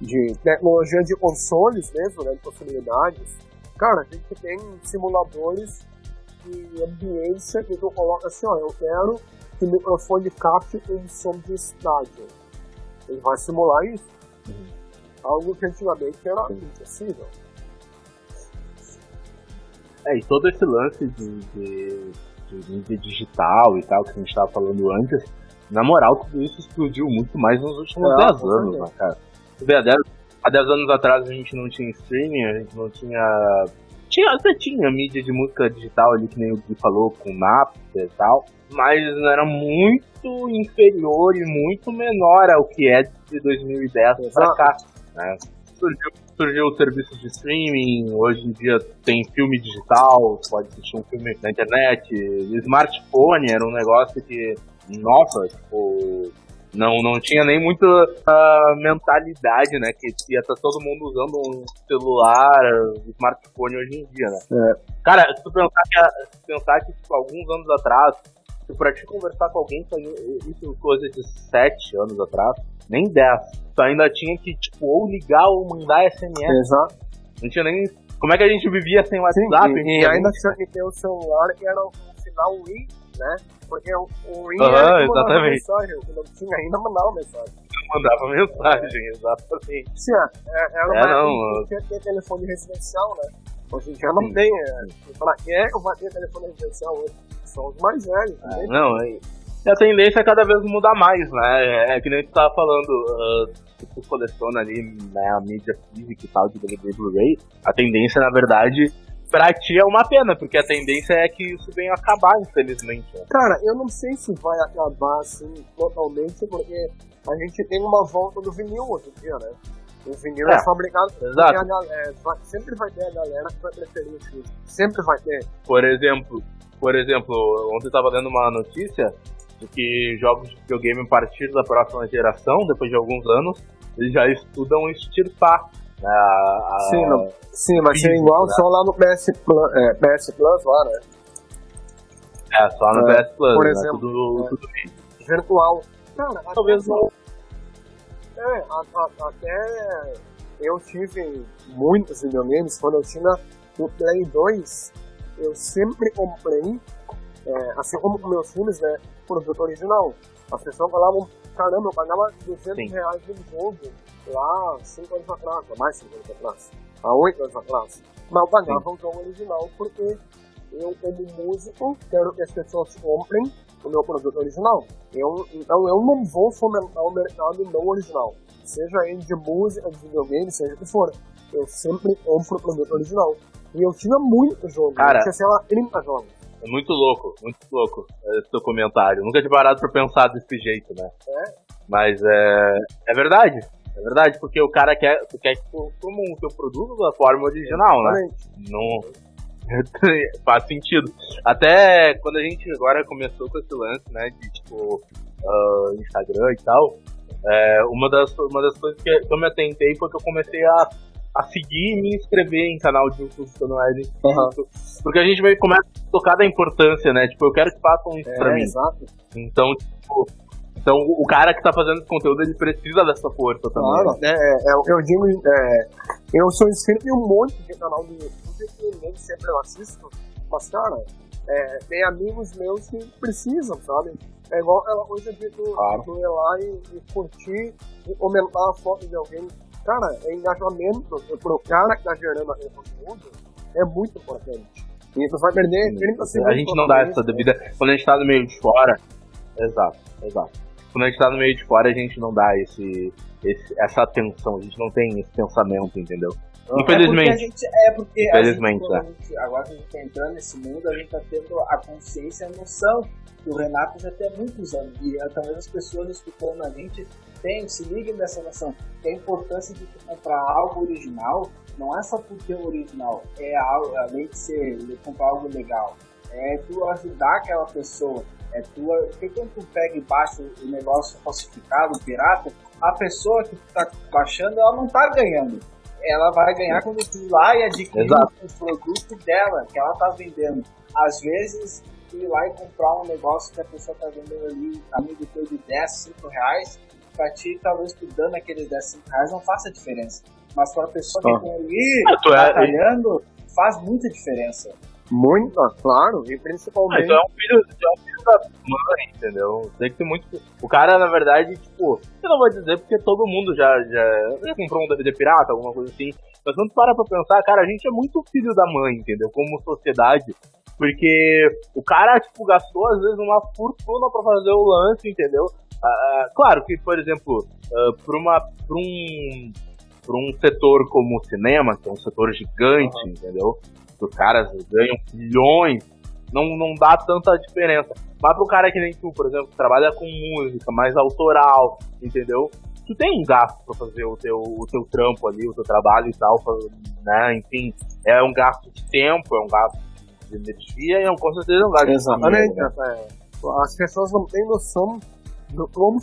de tecnologia de consoles mesmo, né, de possibilidades. Cara, a gente tem simuladores de ambiência que tu coloca assim, ó, eu quero que o microfone capte um som de estádio. Ele vai simular isso. Algo que antigamente era impossível. É, e todo esse lance de, de, de mídia digital e tal, que a gente tava falando antes, na moral, tudo isso explodiu muito mais nos últimos É, 10 com anos, né, cara? Há 10, há 10 anos atrás a gente não tinha streaming, a gente não tinha. Tinha, até tinha mídia de música digital ali, que nem o Gui falou, com Napster e tal, mas era muito inferior e muito menor ao que é de 2010 pra Exato. cá, né? Surgiu, surgiu o serviço de streaming, hoje em dia tem filme digital, pode assistir um filme na internet, smartphone era um negócio que, nossa, tipo, não, não tinha nem muita ah, mentalidade, né? Que ia estar todo mundo usando um celular, smartphone hoje em dia, né? Cara, se tu pensar que, pensar que tipo, alguns anos atrás, se pra te conversar com alguém, foi isso coisa de 7 anos atrás, nem 10. Tu ainda tinha que, tipo, ou ligar ou mandar SMS. Exato. Não tinha nem. Como é que a gente vivia sem Sim, WhatsApp? e, e ainda tinha que ter o celular que era o sinal Wii, né? Porque o, o Wii Aham, era que mandava mensagem, o que não tinha ainda mandava mensagem. mandava mensagem, exatamente. Sim, é, é- era É, uma não, época que tinha que ter telefone residencial, né? Hoje em dia não tem. É, pra quem é que vai ter telefone residencial hoje? São os mais velhos, né? Não, e e a tendência é cada vez mudar mais, né? É, é que nem tu tava falando, se tu coleciona ali né, a mídia física e tal de DVD Blu-ray, a tendência, na verdade, pra ti é uma pena, porque a tendência é que isso venha acabar, infelizmente. né? Cara, eu não sei se vai acabar assim totalmente, porque a gente tem uma volta do vinil hoje em dia, né? O vinil é, É, fabricado. exato. a gal- é, sempre vai ter a galera que vai preferir o físico. Sempre vai ter. Por exemplo, por exemplo, ontem eu tava lendo uma notícia de que jogos de videogame a partir da próxima geração, depois de alguns anos, eles já estudam extirpar né, a, a- Sim, não. Sim, vai ser Físico, igual né? só lá no PS Plus, é, PS Plus lá, né? É, só no É, PS Plus, por né? exemplo, Tudo, é. tudo Virtual. Cara, Talvez não. É, a- a- até eu tive muitos videogames quando eu tinha o Play 2, eu sempre comprei, é, assim como com meus filmes, né, produto original. As pessoas falavam, caramba, eu pagava 200 Sim. reais de um jogo lá 5 anos atrás, mais 5 anos atrás, há 8 anos atrás. Mas eu pagava o jogo original porque eu, como músico, quero que as pessoas comprem o meu produto original. Eu, então eu não vou fomentar o mercado não original. Seja ele de música, de videogame, seja o que for. Eu sempre compro o produto original. E eu tinha muito jogo. Cara. Eu tinha, sei lá, 30 jogos. É muito louco, muito louco esse teu comentário. Nunca tinha parado pra pensar desse jeito, né? É. Mas é, é verdade. É verdade, porque o cara quer, tu quer que tu como o teu produto da forma original, né? Exatamente. Não. Faz sentido. Até quando a gente agora começou com esse lance, né, de tipo, ah, Instagram e tal, é, uma, das, uma das coisas que eu me atentei foi que eu comecei a, a seguir e me inscrever em canal de YouTube que eu não era inscrito. Porque a gente vai começa a tocar da importância, né? Tipo, eu quero que façam isso pra É, mim. exato. Então, tipo, então o cara que tá fazendo esse conteúdo, ele precisa dessa força também. Claro, né? É, é, eu digo, é, eu sou inscrito em um monte de canal do YouTube que nem sempre eu assisto, mas, cara, é, tem amigos meus que precisam, sabe? É igual aquela coisa de tu, Claro. tu ir lá e, e curtir e comentar a foto de alguém. Cara, é engajamento pro cara que tá gerando aquele conteúdo é muito importante. E tu vai perder 30 segundos. A gente não dá essa devida. Quando a gente tá no meio de fora. Exato, exato. Quando a gente tá no meio de fora, a gente não dá esse, esse- essa atenção, a gente não tem esse pensamento, entendeu? É porque a Infelizmente. gente, é porque a Infelizmente, gente, gente- agora que a gente tá entrando nesse mundo, a gente tá tendo a consciência, a noção que o Renato já tem há muitos anos. E eh, talvez as pessoas escutando a gente tenham, se liguem dessa noção. Que a importância de comprar algo original não é só porque é original, é algo, além de ser de comprar algo legal. É tu ajudar aquela pessoa. É tu, porque quando tu pega e baixa o negócio falsificado, pirata, a pessoa que tu tá baixando, ela não tá ganhando ela vai ganhar quando tu ir lá e adquirir o produto dela, que ela tá vendendo. Às vezes, tu ir lá e comprar um negócio que a pessoa tá vendendo ali, amigo teu de 10, 5 reais, pra ti, talvez tu dando aqueles 10, 5 reais não faça diferença. Mas pra pessoa que Ah. tá ali, Ah, tu é- faz muita diferença. Muito, claro, e Ah, principalmente. então é um filho, tu é um filho da mãe, entendeu? Tem que ter muito. O cara, na verdade, tipo, eu não vou dizer porque todo mundo já, já, já comprou um DVD pirata, alguma coisa assim. Mas quando tu para pra pensar, cara, a gente é muito filho da mãe, entendeu? Como sociedade. Porque o cara, tipo, gastou às vezes uma fortuna pra fazer o lance, entendeu? Ah, ah, claro que, por exemplo, ah, pra, uma, pra, um, pra um setor como o cinema, que é um setor gigante, entendeu? Que os caras ganham bilhões, não, não dá tanta diferença. Mas pro cara que nem tu, por exemplo, que trabalha com música, mais autoral, entendeu? Tu tem um gasto pra fazer o teu, o teu trampo ali, o teu trabalho e tal, né? Enfim, é um gasto de tempo, é um gasto de energia e é um, com certeza é um gasto de Exatamente. dinheiro, né? As pessoas não têm noção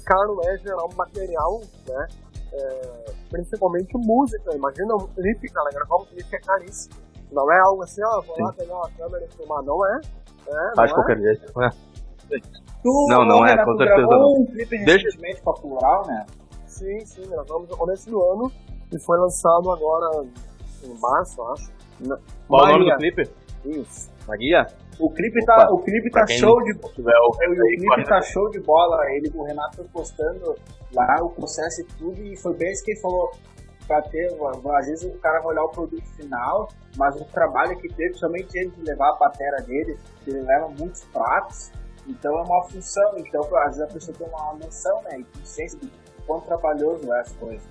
caro é gerar um material, né? É, principalmente música. Imagina um clipe, cara, gravar um clipe é caríssimo. Não é algo assim, ó, vou lá pegar uma câmera e filmar. Não é. é Faz não qualquer jeito. né? Tu, Não, não é, com certeza não. um clipe Deixa- recentemente pra Plural, né? Sim, sim, gravamos no começo do ano e foi lançado agora em março, acho. Qual o nome do clipe? Isso. Maria? O clipe Opa, tá, o clipe tá show de tiver o É, clipe tá show de bola. Ele, o Renato postando lá o processo e tudo, e foi bem isso que ele falou. Pra ter, às vezes o cara vai olhar o produto final, mas o trabalho que teve, somente ele de levar a bateria dele, ele leva muitos pratos, então é uma função. Então, às vezes a pessoa tem uma noção, né? E consciência de quão trabalhoso é as coisas.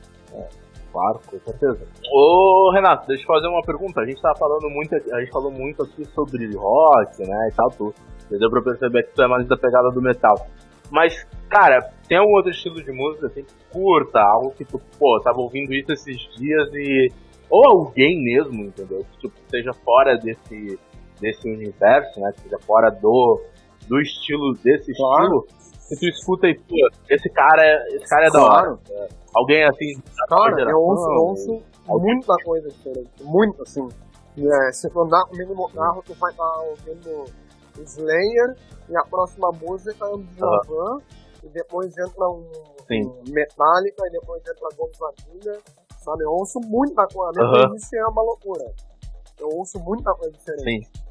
Claro, com certeza. Ô, Renato, deixa eu fazer uma pergunta. A gente tá falando muito, a gente falou muito aqui sobre rock, né, e tal, tu. Deu pra perceber que tu é mais da pegada do metal. Mas, cara, tem algum outro estilo de música assim que curta, algo que tu, pô, tava ouvindo isso esses dias e. Ou alguém mesmo, entendeu? Que tipo, seja fora desse, desse universo, né? Que seja fora do, do estilo, desse Claro. estilo. Que tu escuta e, pô, esse cara, é- esse cara é da hora. É, alguém assim, Cara, eu ouço, eu ouço muita coisa diferente. Muito, assim. É, se tu andar comigo no carro, tu vai estar ouvindo Slayer e a próxima música é um Djavan e depois entra um, um Metallica e depois entra Gonzaga, sabe? Eu ouço muita coisa. A minha Aham. playlist é uma loucura. Eu ouço muita coisa diferente. Sim.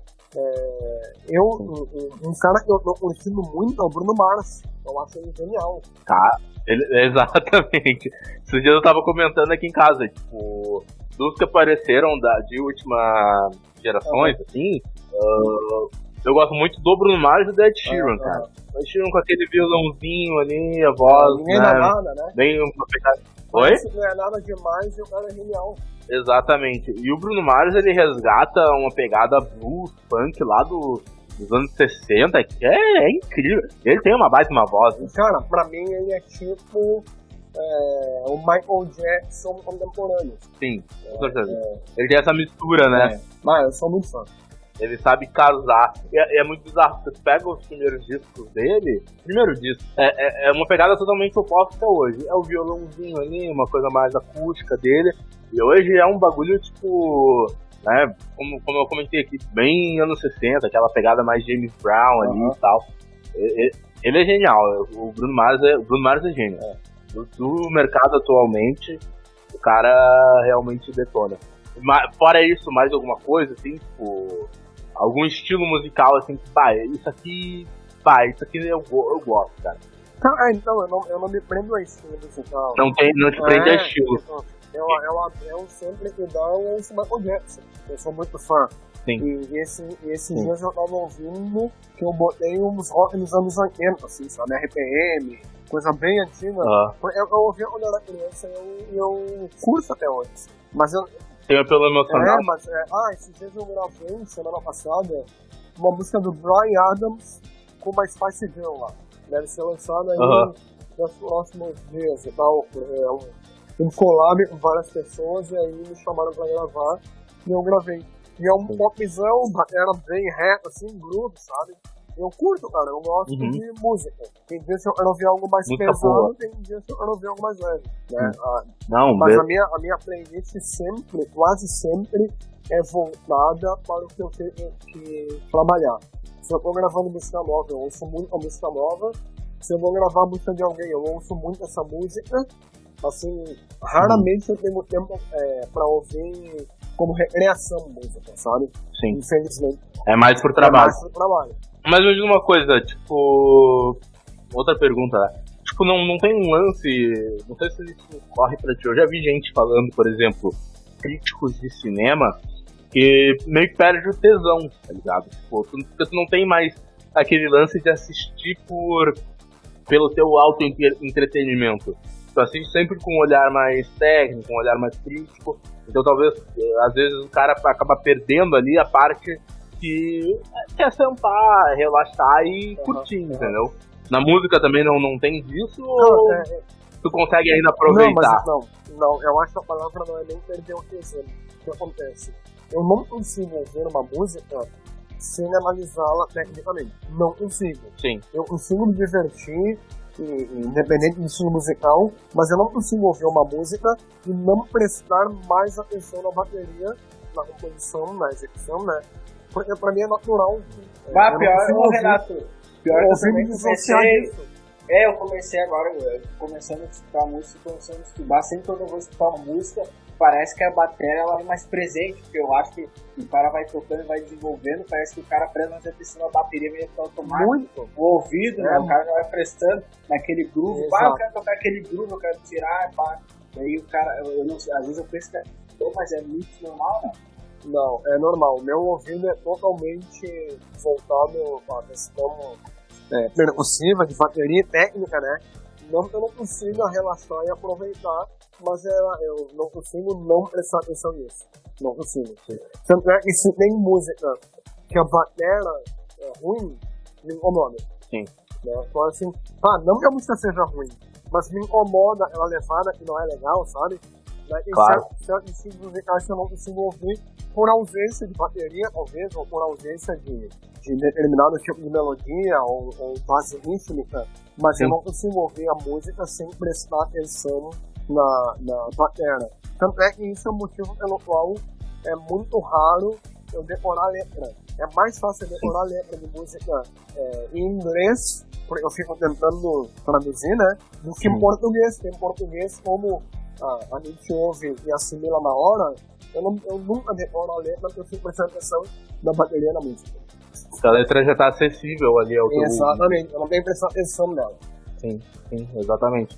Eu, um, um- um cara que eu tô curtindo muito é o Bruno Mars. Eu acho ele genial. Ele- exatamente. Esses dias eu tava comentando aqui em casa, tipo, dos que apareceram da, de última gerações, assim, ah, eu gosto muito do Bruno Mars e do Ed Sheeran, Ah, cara. O Ed Sheeran com aquele violãozinho ali, a voz, Ninguém dá né, nada, né? bem uma pegada... Oi? Não é nada demais e o cara é genial. Exatamente. E o Bruno Mars, ele resgata uma pegada blues, funk lá do, dos anos 60, que é, é incrível. Ele tem uma baita uma voz. Né? Cara, pra mim ele é tipo é, o Michael Jackson contemporâneo. Sim, com certeza. Ele tem essa mistura, né? Mas eu sou muito fã. Ele sabe casar. E é, é muito bizarro. Você pega os primeiros discos dele, primeiro disco, é, é, é uma pegada totalmente oposta hoje. É o violãozinho ali, uma coisa mais acústica dele. E hoje é um bagulho tipo. Né, como, como eu comentei aqui, bem anos 60, aquela pegada mais James Brown ali Aham. e tal. Ele, ele é genial. O Bruno Mars é, o Bruno Mars é gênio. Do, do mercado atualmente, o cara realmente detona. Ma- Fora isso, mais alguma coisa, assim, tipo. Algum estilo musical, assim, que, isso aqui. Isso aqui eu, eu gosto, cara. Ah, então, eu não, eu não me prendo a estilo musical. Não, tem, não te prende a É, estilo. Eu, eu, eu sempre que dá eu ouço Michael Jackson. Eu sou muito fã. Sim. E esse, esses Sim. dias eu tava ouvindo que eu botei uns rock nos anos 80, assim, sabe? RPM, coisa bem antiga. Ah, Eu, eu ouvia quando eu era criança e eu, eu curto até hoje. Mas eu, tem apelo emocional. é, mas é, ah, esses dias eu gravei, semana passada, uma música do Brian Adams com uma Spice Girl lá. Deve ser lançada aí Aham. nos próximos dias e tal. É um, collab com várias pessoas e aí me chamaram pra gravar e eu gravei. E é um popzão, era bem reto, assim, groove, sabe? Eu curto, cara, eu gosto Uhum. de música. Tem dias que eu quero ouvir algo mais pesado, boa. tem dias que eu quero ouvir algo mais leve. Né? Ah, Não, mas a minha, a minha playlist sempre, quase sempre, é voltada para o que eu tenho que trabalhar. Se eu tô gravando música nova, eu ouço muito a música nova. Se eu vou gravar a música de alguém, eu ouço muito essa música. Assim, raramente eu tenho tempo é, pra ouvir como recreação música, sabe? sim. Infelizmente. É mais por É trabalho. mais pro trabalho. Mas me diz uma coisa, tipo. Outra pergunta, né? Tipo, não, não tem um lance. Não sei se isso corre pra ti. Eu já vi gente falando, por exemplo, críticos de cinema, que meio que perde o tesão, tá ligado? Tipo, tu, porque tu não tem mais aquele lance de assistir por. pelo teu auto entretenimento. Tu assiste sempre com um olhar mais técnico, um olhar mais crítico. Então talvez, eh, às vezes, o cara acaba perdendo ali a parte que quer sentar, relaxar e curtir, entendeu? Na música também não, não tem disso ou Não, é, tu consegue ainda Não, aproveitar? mas não, não, eu acho que a palavra não é nem perder o tesão. O que acontece? Eu não consigo ouvir uma música sem analisá-la tecnicamente. Não consigo. Sim, Eu consigo me divertir, independente do estilo musical, mas eu não consigo ouvir uma música e não prestar mais atenção na bateria, na composição, na execução, né? Porque pra mim é natural. É, Bah, eu pior, consigo ô, ouvir- Renato, pior que eu ouvir também me dissociar comecei, disso. É, eu comecei agora, eu começando a escutar música, começando a estudar, sempre quando eu vou escutar uma música, parece que a bateria ela é mais presente, porque eu acho que o cara vai tocando e vai desenvolvendo, parece que o cara presta mais atenção na bateria meio que automático, Muito. o ouvido, né, É. o cara já vai prestando naquele groove, Exato. eu quero tocar aquele groove, eu quero tirar, pá. E aí o cara, eu, eu não sei, às vezes eu penso que é, "Pô, mas é muito normal, né? Não, é normal. Meu ouvido é totalmente voltado à questão é, percussiva, de bateria técnica, né? Não que eu não consiga relaxar e aproveitar, mas é, eu não consigo não prestar atenção nisso. Não consigo. Tanto é que se tem música que a bateria é ruim, me incomoda. Sim. Né? Então, assim, ah, não que a música seja ruim, mas me incomoda ela levada que não é legal, sabe? Né? Claro. musicais que eu não consigo ouvir por ausência de bateria, talvez, ou por ausência de, de determinado tipo de melodia ou, ou base rítmica, mas eu Sim. não consigo ouvir a música sem prestar atenção na, na bateria. Tanto é que isso é o motivo pelo qual é muito raro eu decorar a letra. É mais fácil eu decorar a letra de música é, em inglês, porque eu fico tentando traduzir, né? Do que em português. Em português, como a, a gente ouve e assimila na hora, eu, não, eu nunca decoro a letra porque eu fico prestando atenção na bateria da música. Porque a letra já tá acessível ali ao teu Exatamente, eu não tenho que prestar atenção nela. Sim, sim, exatamente.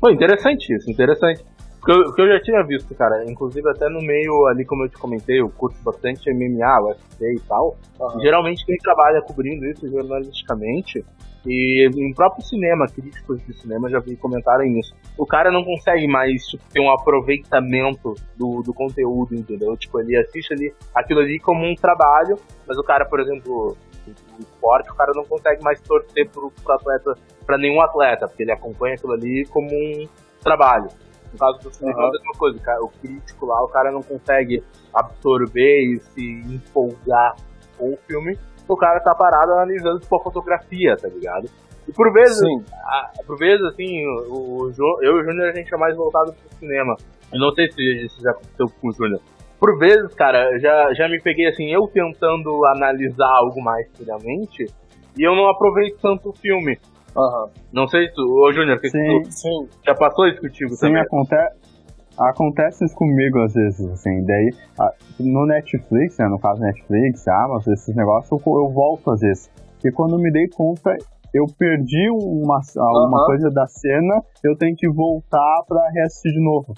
Pô, interessante isso, interessante. Porque eu, porque eu já tinha visto, cara, inclusive até no meio ali, como eu te comentei, eu curto bastante MMA, UFC e tal. Aham. Geralmente quem trabalha cobrindo isso jornalisticamente, e no próprio cinema, críticos de cinema já vi comentarem isso. O cara não consegue mais tipo, ter um aproveitamento do, do conteúdo, entendeu? Tipo, ele assiste ali aquilo ali como um trabalho, mas o cara, por exemplo, o esporte, o cara não consegue mais torcer pro, pro atleta, pra nenhum atleta, porque ele acompanha aquilo ali como um trabalho. No caso do cinema é a mesma coisa, cara, o crítico lá, o cara não consegue absorver e se empolgar com o filme, o cara tá parado analisando a fotografia, tá ligado? E por vezes, a- por vezes assim, o, o Jo- eu e o Júnior a gente é mais voltado pro cinema. Eu não sei se isso já aconteceu com o Júnior. Por vezes, cara, já, já me peguei assim, eu tentando analisar algo mais friamente, e eu não aproveito tanto o filme. Aham. Não sei se tu, ô Júnior, que que Sim. tu Sim. já passou isso contigo Sim, também? acontece. Acontece isso comigo às vezes, assim, daí no Netflix, né, no caso Netflix, Amazon, esses negócios, eu, eu volto às vezes. E quando me dei conta, eu perdi uma, alguma Aham. coisa da cena, eu tenho que voltar pra reassistir de novo.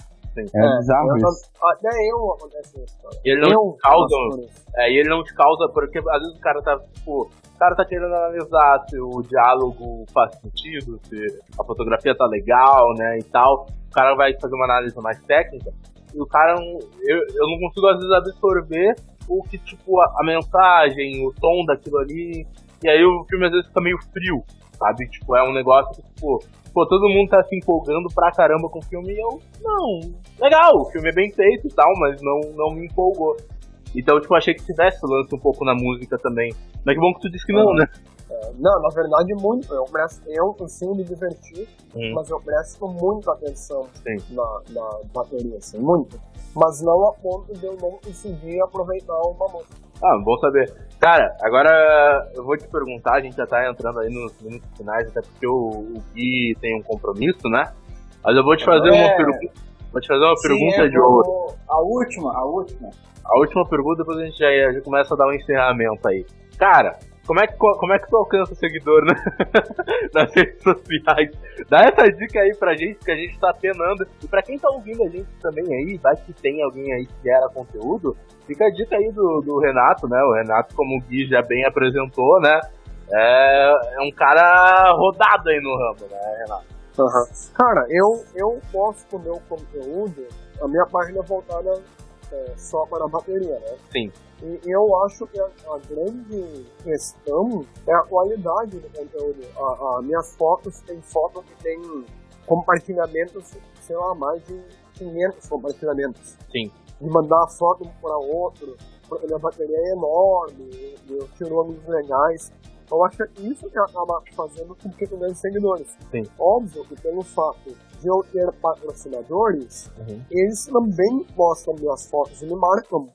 Sim. É, bizarro eu, isso. Até eu acontece isso, cara. Ele não eu te causa, é, e ele não te causa, porque às vezes o cara tá, tipo, o cara tá querendo analisar se o diálogo faz sentido, se a fotografia tá legal, né, e tal. O cara vai fazer uma análise mais técnica, e o cara, não, eu, eu não consigo às vezes absorver o que, tipo, a, a mensagem, o tom daquilo ali, e aí o filme às vezes fica meio frio, sabe? Tipo, é um negócio que, tipo, pô, todo mundo tá se empolgando pra caramba com o filme e eu, não, legal, o filme é bem feito e tal, mas não, não me empolgou. Então, tipo, achei que tivesse lance um pouco na música também. Mas que bom que tu disse que não, né? É, não, na verdade, muito. Eu, presto, eu consigo me divertir, Hum. mas eu presto muita atenção Sim. na, na bateria, assim, muito. Mas não a ponto de eu não conseguir aproveitar uma música. Ah, bom saber. Cara, agora eu vou te perguntar, a gente já tá entrando aí nos minutos finais, até porque o, o Gui tem um compromisso, né? Mas eu vou te fazer É. uma pergunta. Vou te fazer uma pergunta Sim, de ouro. vou- A última, a última. A última pergunta, depois a gente já, já começa a dar um encerramento aí. Cara, como é que, como é que tu alcança o seguidor né? nas redes sociais? Dá essa dica aí pra gente, que a gente tá penando. E pra quem tá ouvindo a gente também aí, vai que tem alguém aí que gera conteúdo, fica a dica aí do, do Renato, né? O Renato, como o Gui já bem apresentou, né? É, é um cara rodado aí no ramo, né, Renato? Cara, eu, eu posto o meu conteúdo, a minha página é voltada é, só para a bateria, né? Sim. E eu acho que a, a grande questão é a qualidade do conteúdo. A, a minhas fotos tem fotos que tem compartilhamentos, sei lá, mais de 500 compartilhamentos. Sim. De mandar a foto um para outro, porque a bateria é enorme, eu, tiro ângulos legais. Eu acho que é isso que acaba fazendo com que eu ganhe seguidores. Sim. Óbvio que pelo fato de eu ter patrocinadores, Uhum. eles também postam minhas fotos e me marcam.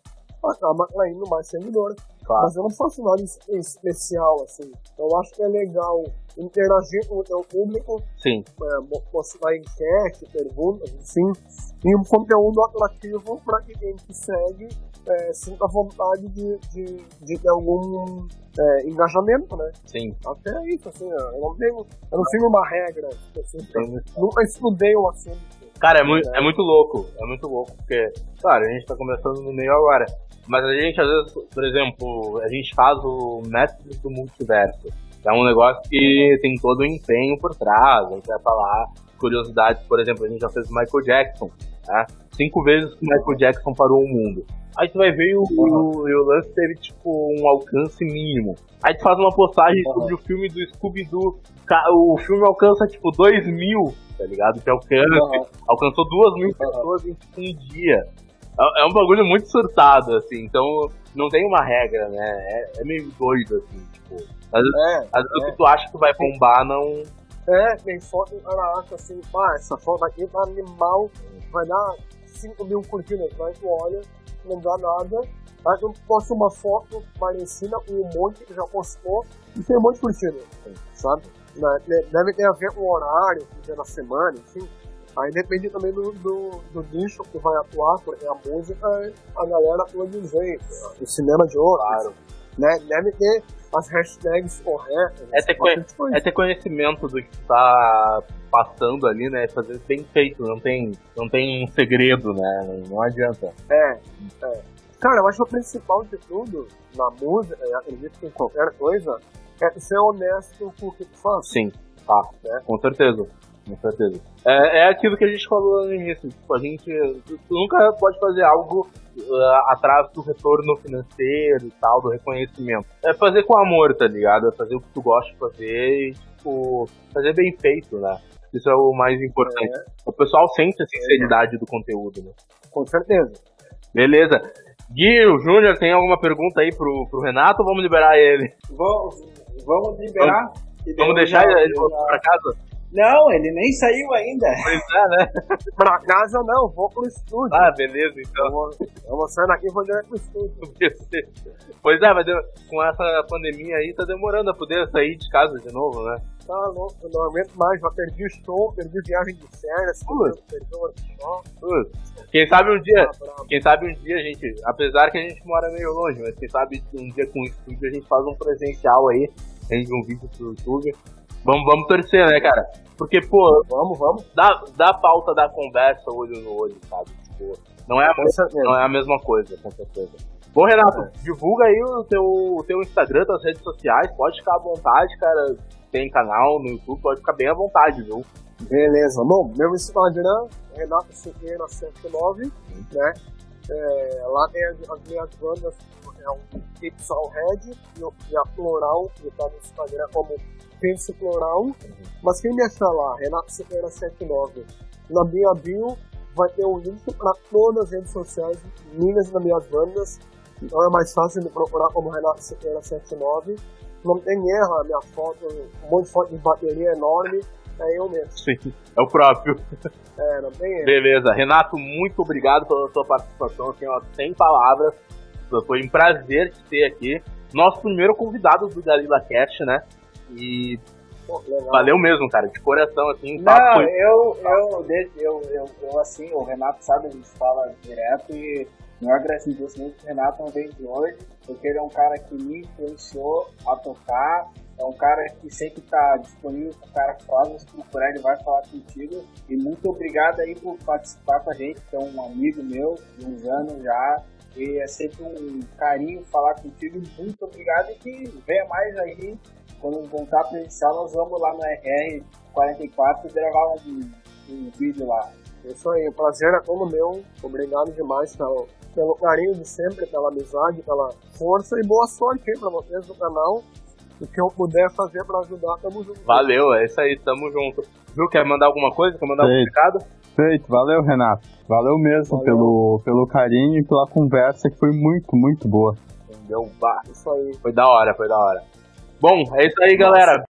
Acaba atraindo mais seguidores. Claro. Mas eu não faço nada es- especial, assim. Eu acho que é legal interagir com o teu público, Sim, é, mo- postar enquete, perguntas, assim, e um conteúdo atrativo para que quem te segue é, sinta vontade de, de, de ter algum é, engajamento, né? sim. Até isso, assim, eu não tenho, eu não sigo uma regra específica. Sim. Nunca estudei o assunto. Cara, é muito, é muito louco. É muito louco, porque, claro, a gente tá começando no meio agora. Mas a gente, às vezes, por exemplo, a gente faz o Mestres do Multiverso. É um negócio que tem todo o empenho por trás. A gente vai falar curiosidades, por exemplo, a gente já fez o Michael Jackson. Né? Cinco vezes que o Michael Jackson parou o mundo. Aí tu vai ver e o, o, e o lance teve, tipo, um alcance mínimo. Aí tu faz uma postagem sobre o filme do Scooby-Doo. O filme alcança, tipo, 2 mil, tá ligado? Que alcance alcançou duas mil pessoas em um dia. É, é um bagulho muito surtado, assim, então não tem uma regra, né? É, é meio doido, assim, tipo. Às vezes, É, às vezes o que tu acha que vai bombar não. É, tem foto, o cara acha assim, pá, essa foto aqui tá animal, vai dar 5 mil curtidas, mas tu olha, não dá nada. Aí tu posta uma foto parecida com um monte que já postou e tem um monte de curtida, sabe? Né, de- Deve ter a ver com o horário, dia da semana, enfim. Aí depende também do, do, do nicho que vai atuar, porque a música, a galera atua de um jeito, o cinema de outro. Claro. Né? Deve ter as hashtags corretas. É ter, é ter conhecimento do que tu tá passando ali, né? Fazer bem feito, não tem, não tem um segredo, né? Não adianta. É, é. Cara, eu acho o principal de tudo na música, e acredito que em qualquer coisa, é ser honesto com o que tu faz. Sim, tá, né? Com certeza. Com certeza. É, é aquilo que a gente falou no início. Tipo, a gente tu nunca pode fazer algo uh, atrás do retorno financeiro e tal, do reconhecimento. É fazer com amor, tá ligado? É fazer o que tu gosta de fazer e, tipo, fazer bem feito, né? Isso é o mais importante. É. O pessoal sente a sinceridade é. do conteúdo, né? Com certeza. Beleza. Gui, o Júnior, tem alguma pergunta aí pro, pro Renato ou vamos liberar ele? Vamos, vamos liberar. Vamos, vamos deixar ele voltar pra casa? Não, ele nem saiu ainda. Pois é, né? pra casa não, vou pro estúdio. Ah, beleza, então. Eu vou, eu vou daqui e vou direto pro estúdio. pois é, mas com essa pandemia aí tá demorando a poder sair de casa de novo, né? Tá louco, eu não aguento mais, já perdi o show, perdi viagem de férias, perdi o workshop. Quem sabe um dia, ah, quem sabe um dia, gente, apesar que a gente mora meio longe, mas quem sabe um dia com o estúdio a gente faz um presencial aí, rende um vídeo pro YouTube Vamos, vamos torcer, né, cara? Porque, pô, vamos, vamos. Dá, dá falta da conversa olho no olho, sabe? Tipo, não é, a, não é a mesma coisa, com certeza. Bom, Renato, é. divulga aí o teu, o teu Instagram, tuas redes sociais, pode ficar à vontade, cara. Tem canal no YouTube, pode ficar bem à vontade, viu? Beleza. Bom, meu Instagram é Renato Siqueira 79, né? É, lá tem as, as minhas bandas, é um Pixel Red e a Floral, que tá no Instagram como Pense Plural. Mas quem me achar lá, Renato Siqueira 79, na minha bio vai ter um link para todas as redes sociais minhas e das minhas bandas. Então é mais fácil de procurar como Renato Siqueira 79. Não tem erro, a minha foto, um monte de foto de bateria enorme, é eu mesmo. Sim, é o próprio. É, não tem erro. Beleza. Renato, muito obrigado pela sua participação. Assim, ó, sem palavras. Foi um prazer te ter aqui. Nosso primeiro convidado do Galila Cast, né? E Pô, valeu mesmo, cara, de coração, assim. Não, foi... eu, eu, eu, eu, eu, assim, o Renato sabe, a gente fala direto e meu agradecimento pro Renato não vem de hoje, porque ele é um cara que me influenciou a tocar, é um cara que sempre está disponível para o cara que fala, se procurar ele vai falar contigo. E muito obrigado aí por participar com a gente, que é um amigo meu de uns anos já. E é sempre um carinho falar contigo. Muito obrigado e que venha mais aí quando voltar presencial, nós vamos lá no RR44 gravar um, um vídeo lá. Isso aí, o prazer é todo meu. Obrigado demais pelo, pelo carinho de sempre, pela amizade, pela força e boa sorte aí pra vocês do canal. O que eu puder fazer pra ajudar, tamo junto. Valeu, é isso aí, tamo junto. Viu, quer mandar alguma coisa? Quer mandar Feito. algum recado? Feito, valeu Renato. Valeu mesmo valeu. Pelo, pelo carinho e pela conversa que foi muito, muito boa. Entendeu? Bah, isso aí. Foi da hora, foi da hora. Bom, é isso aí, galera.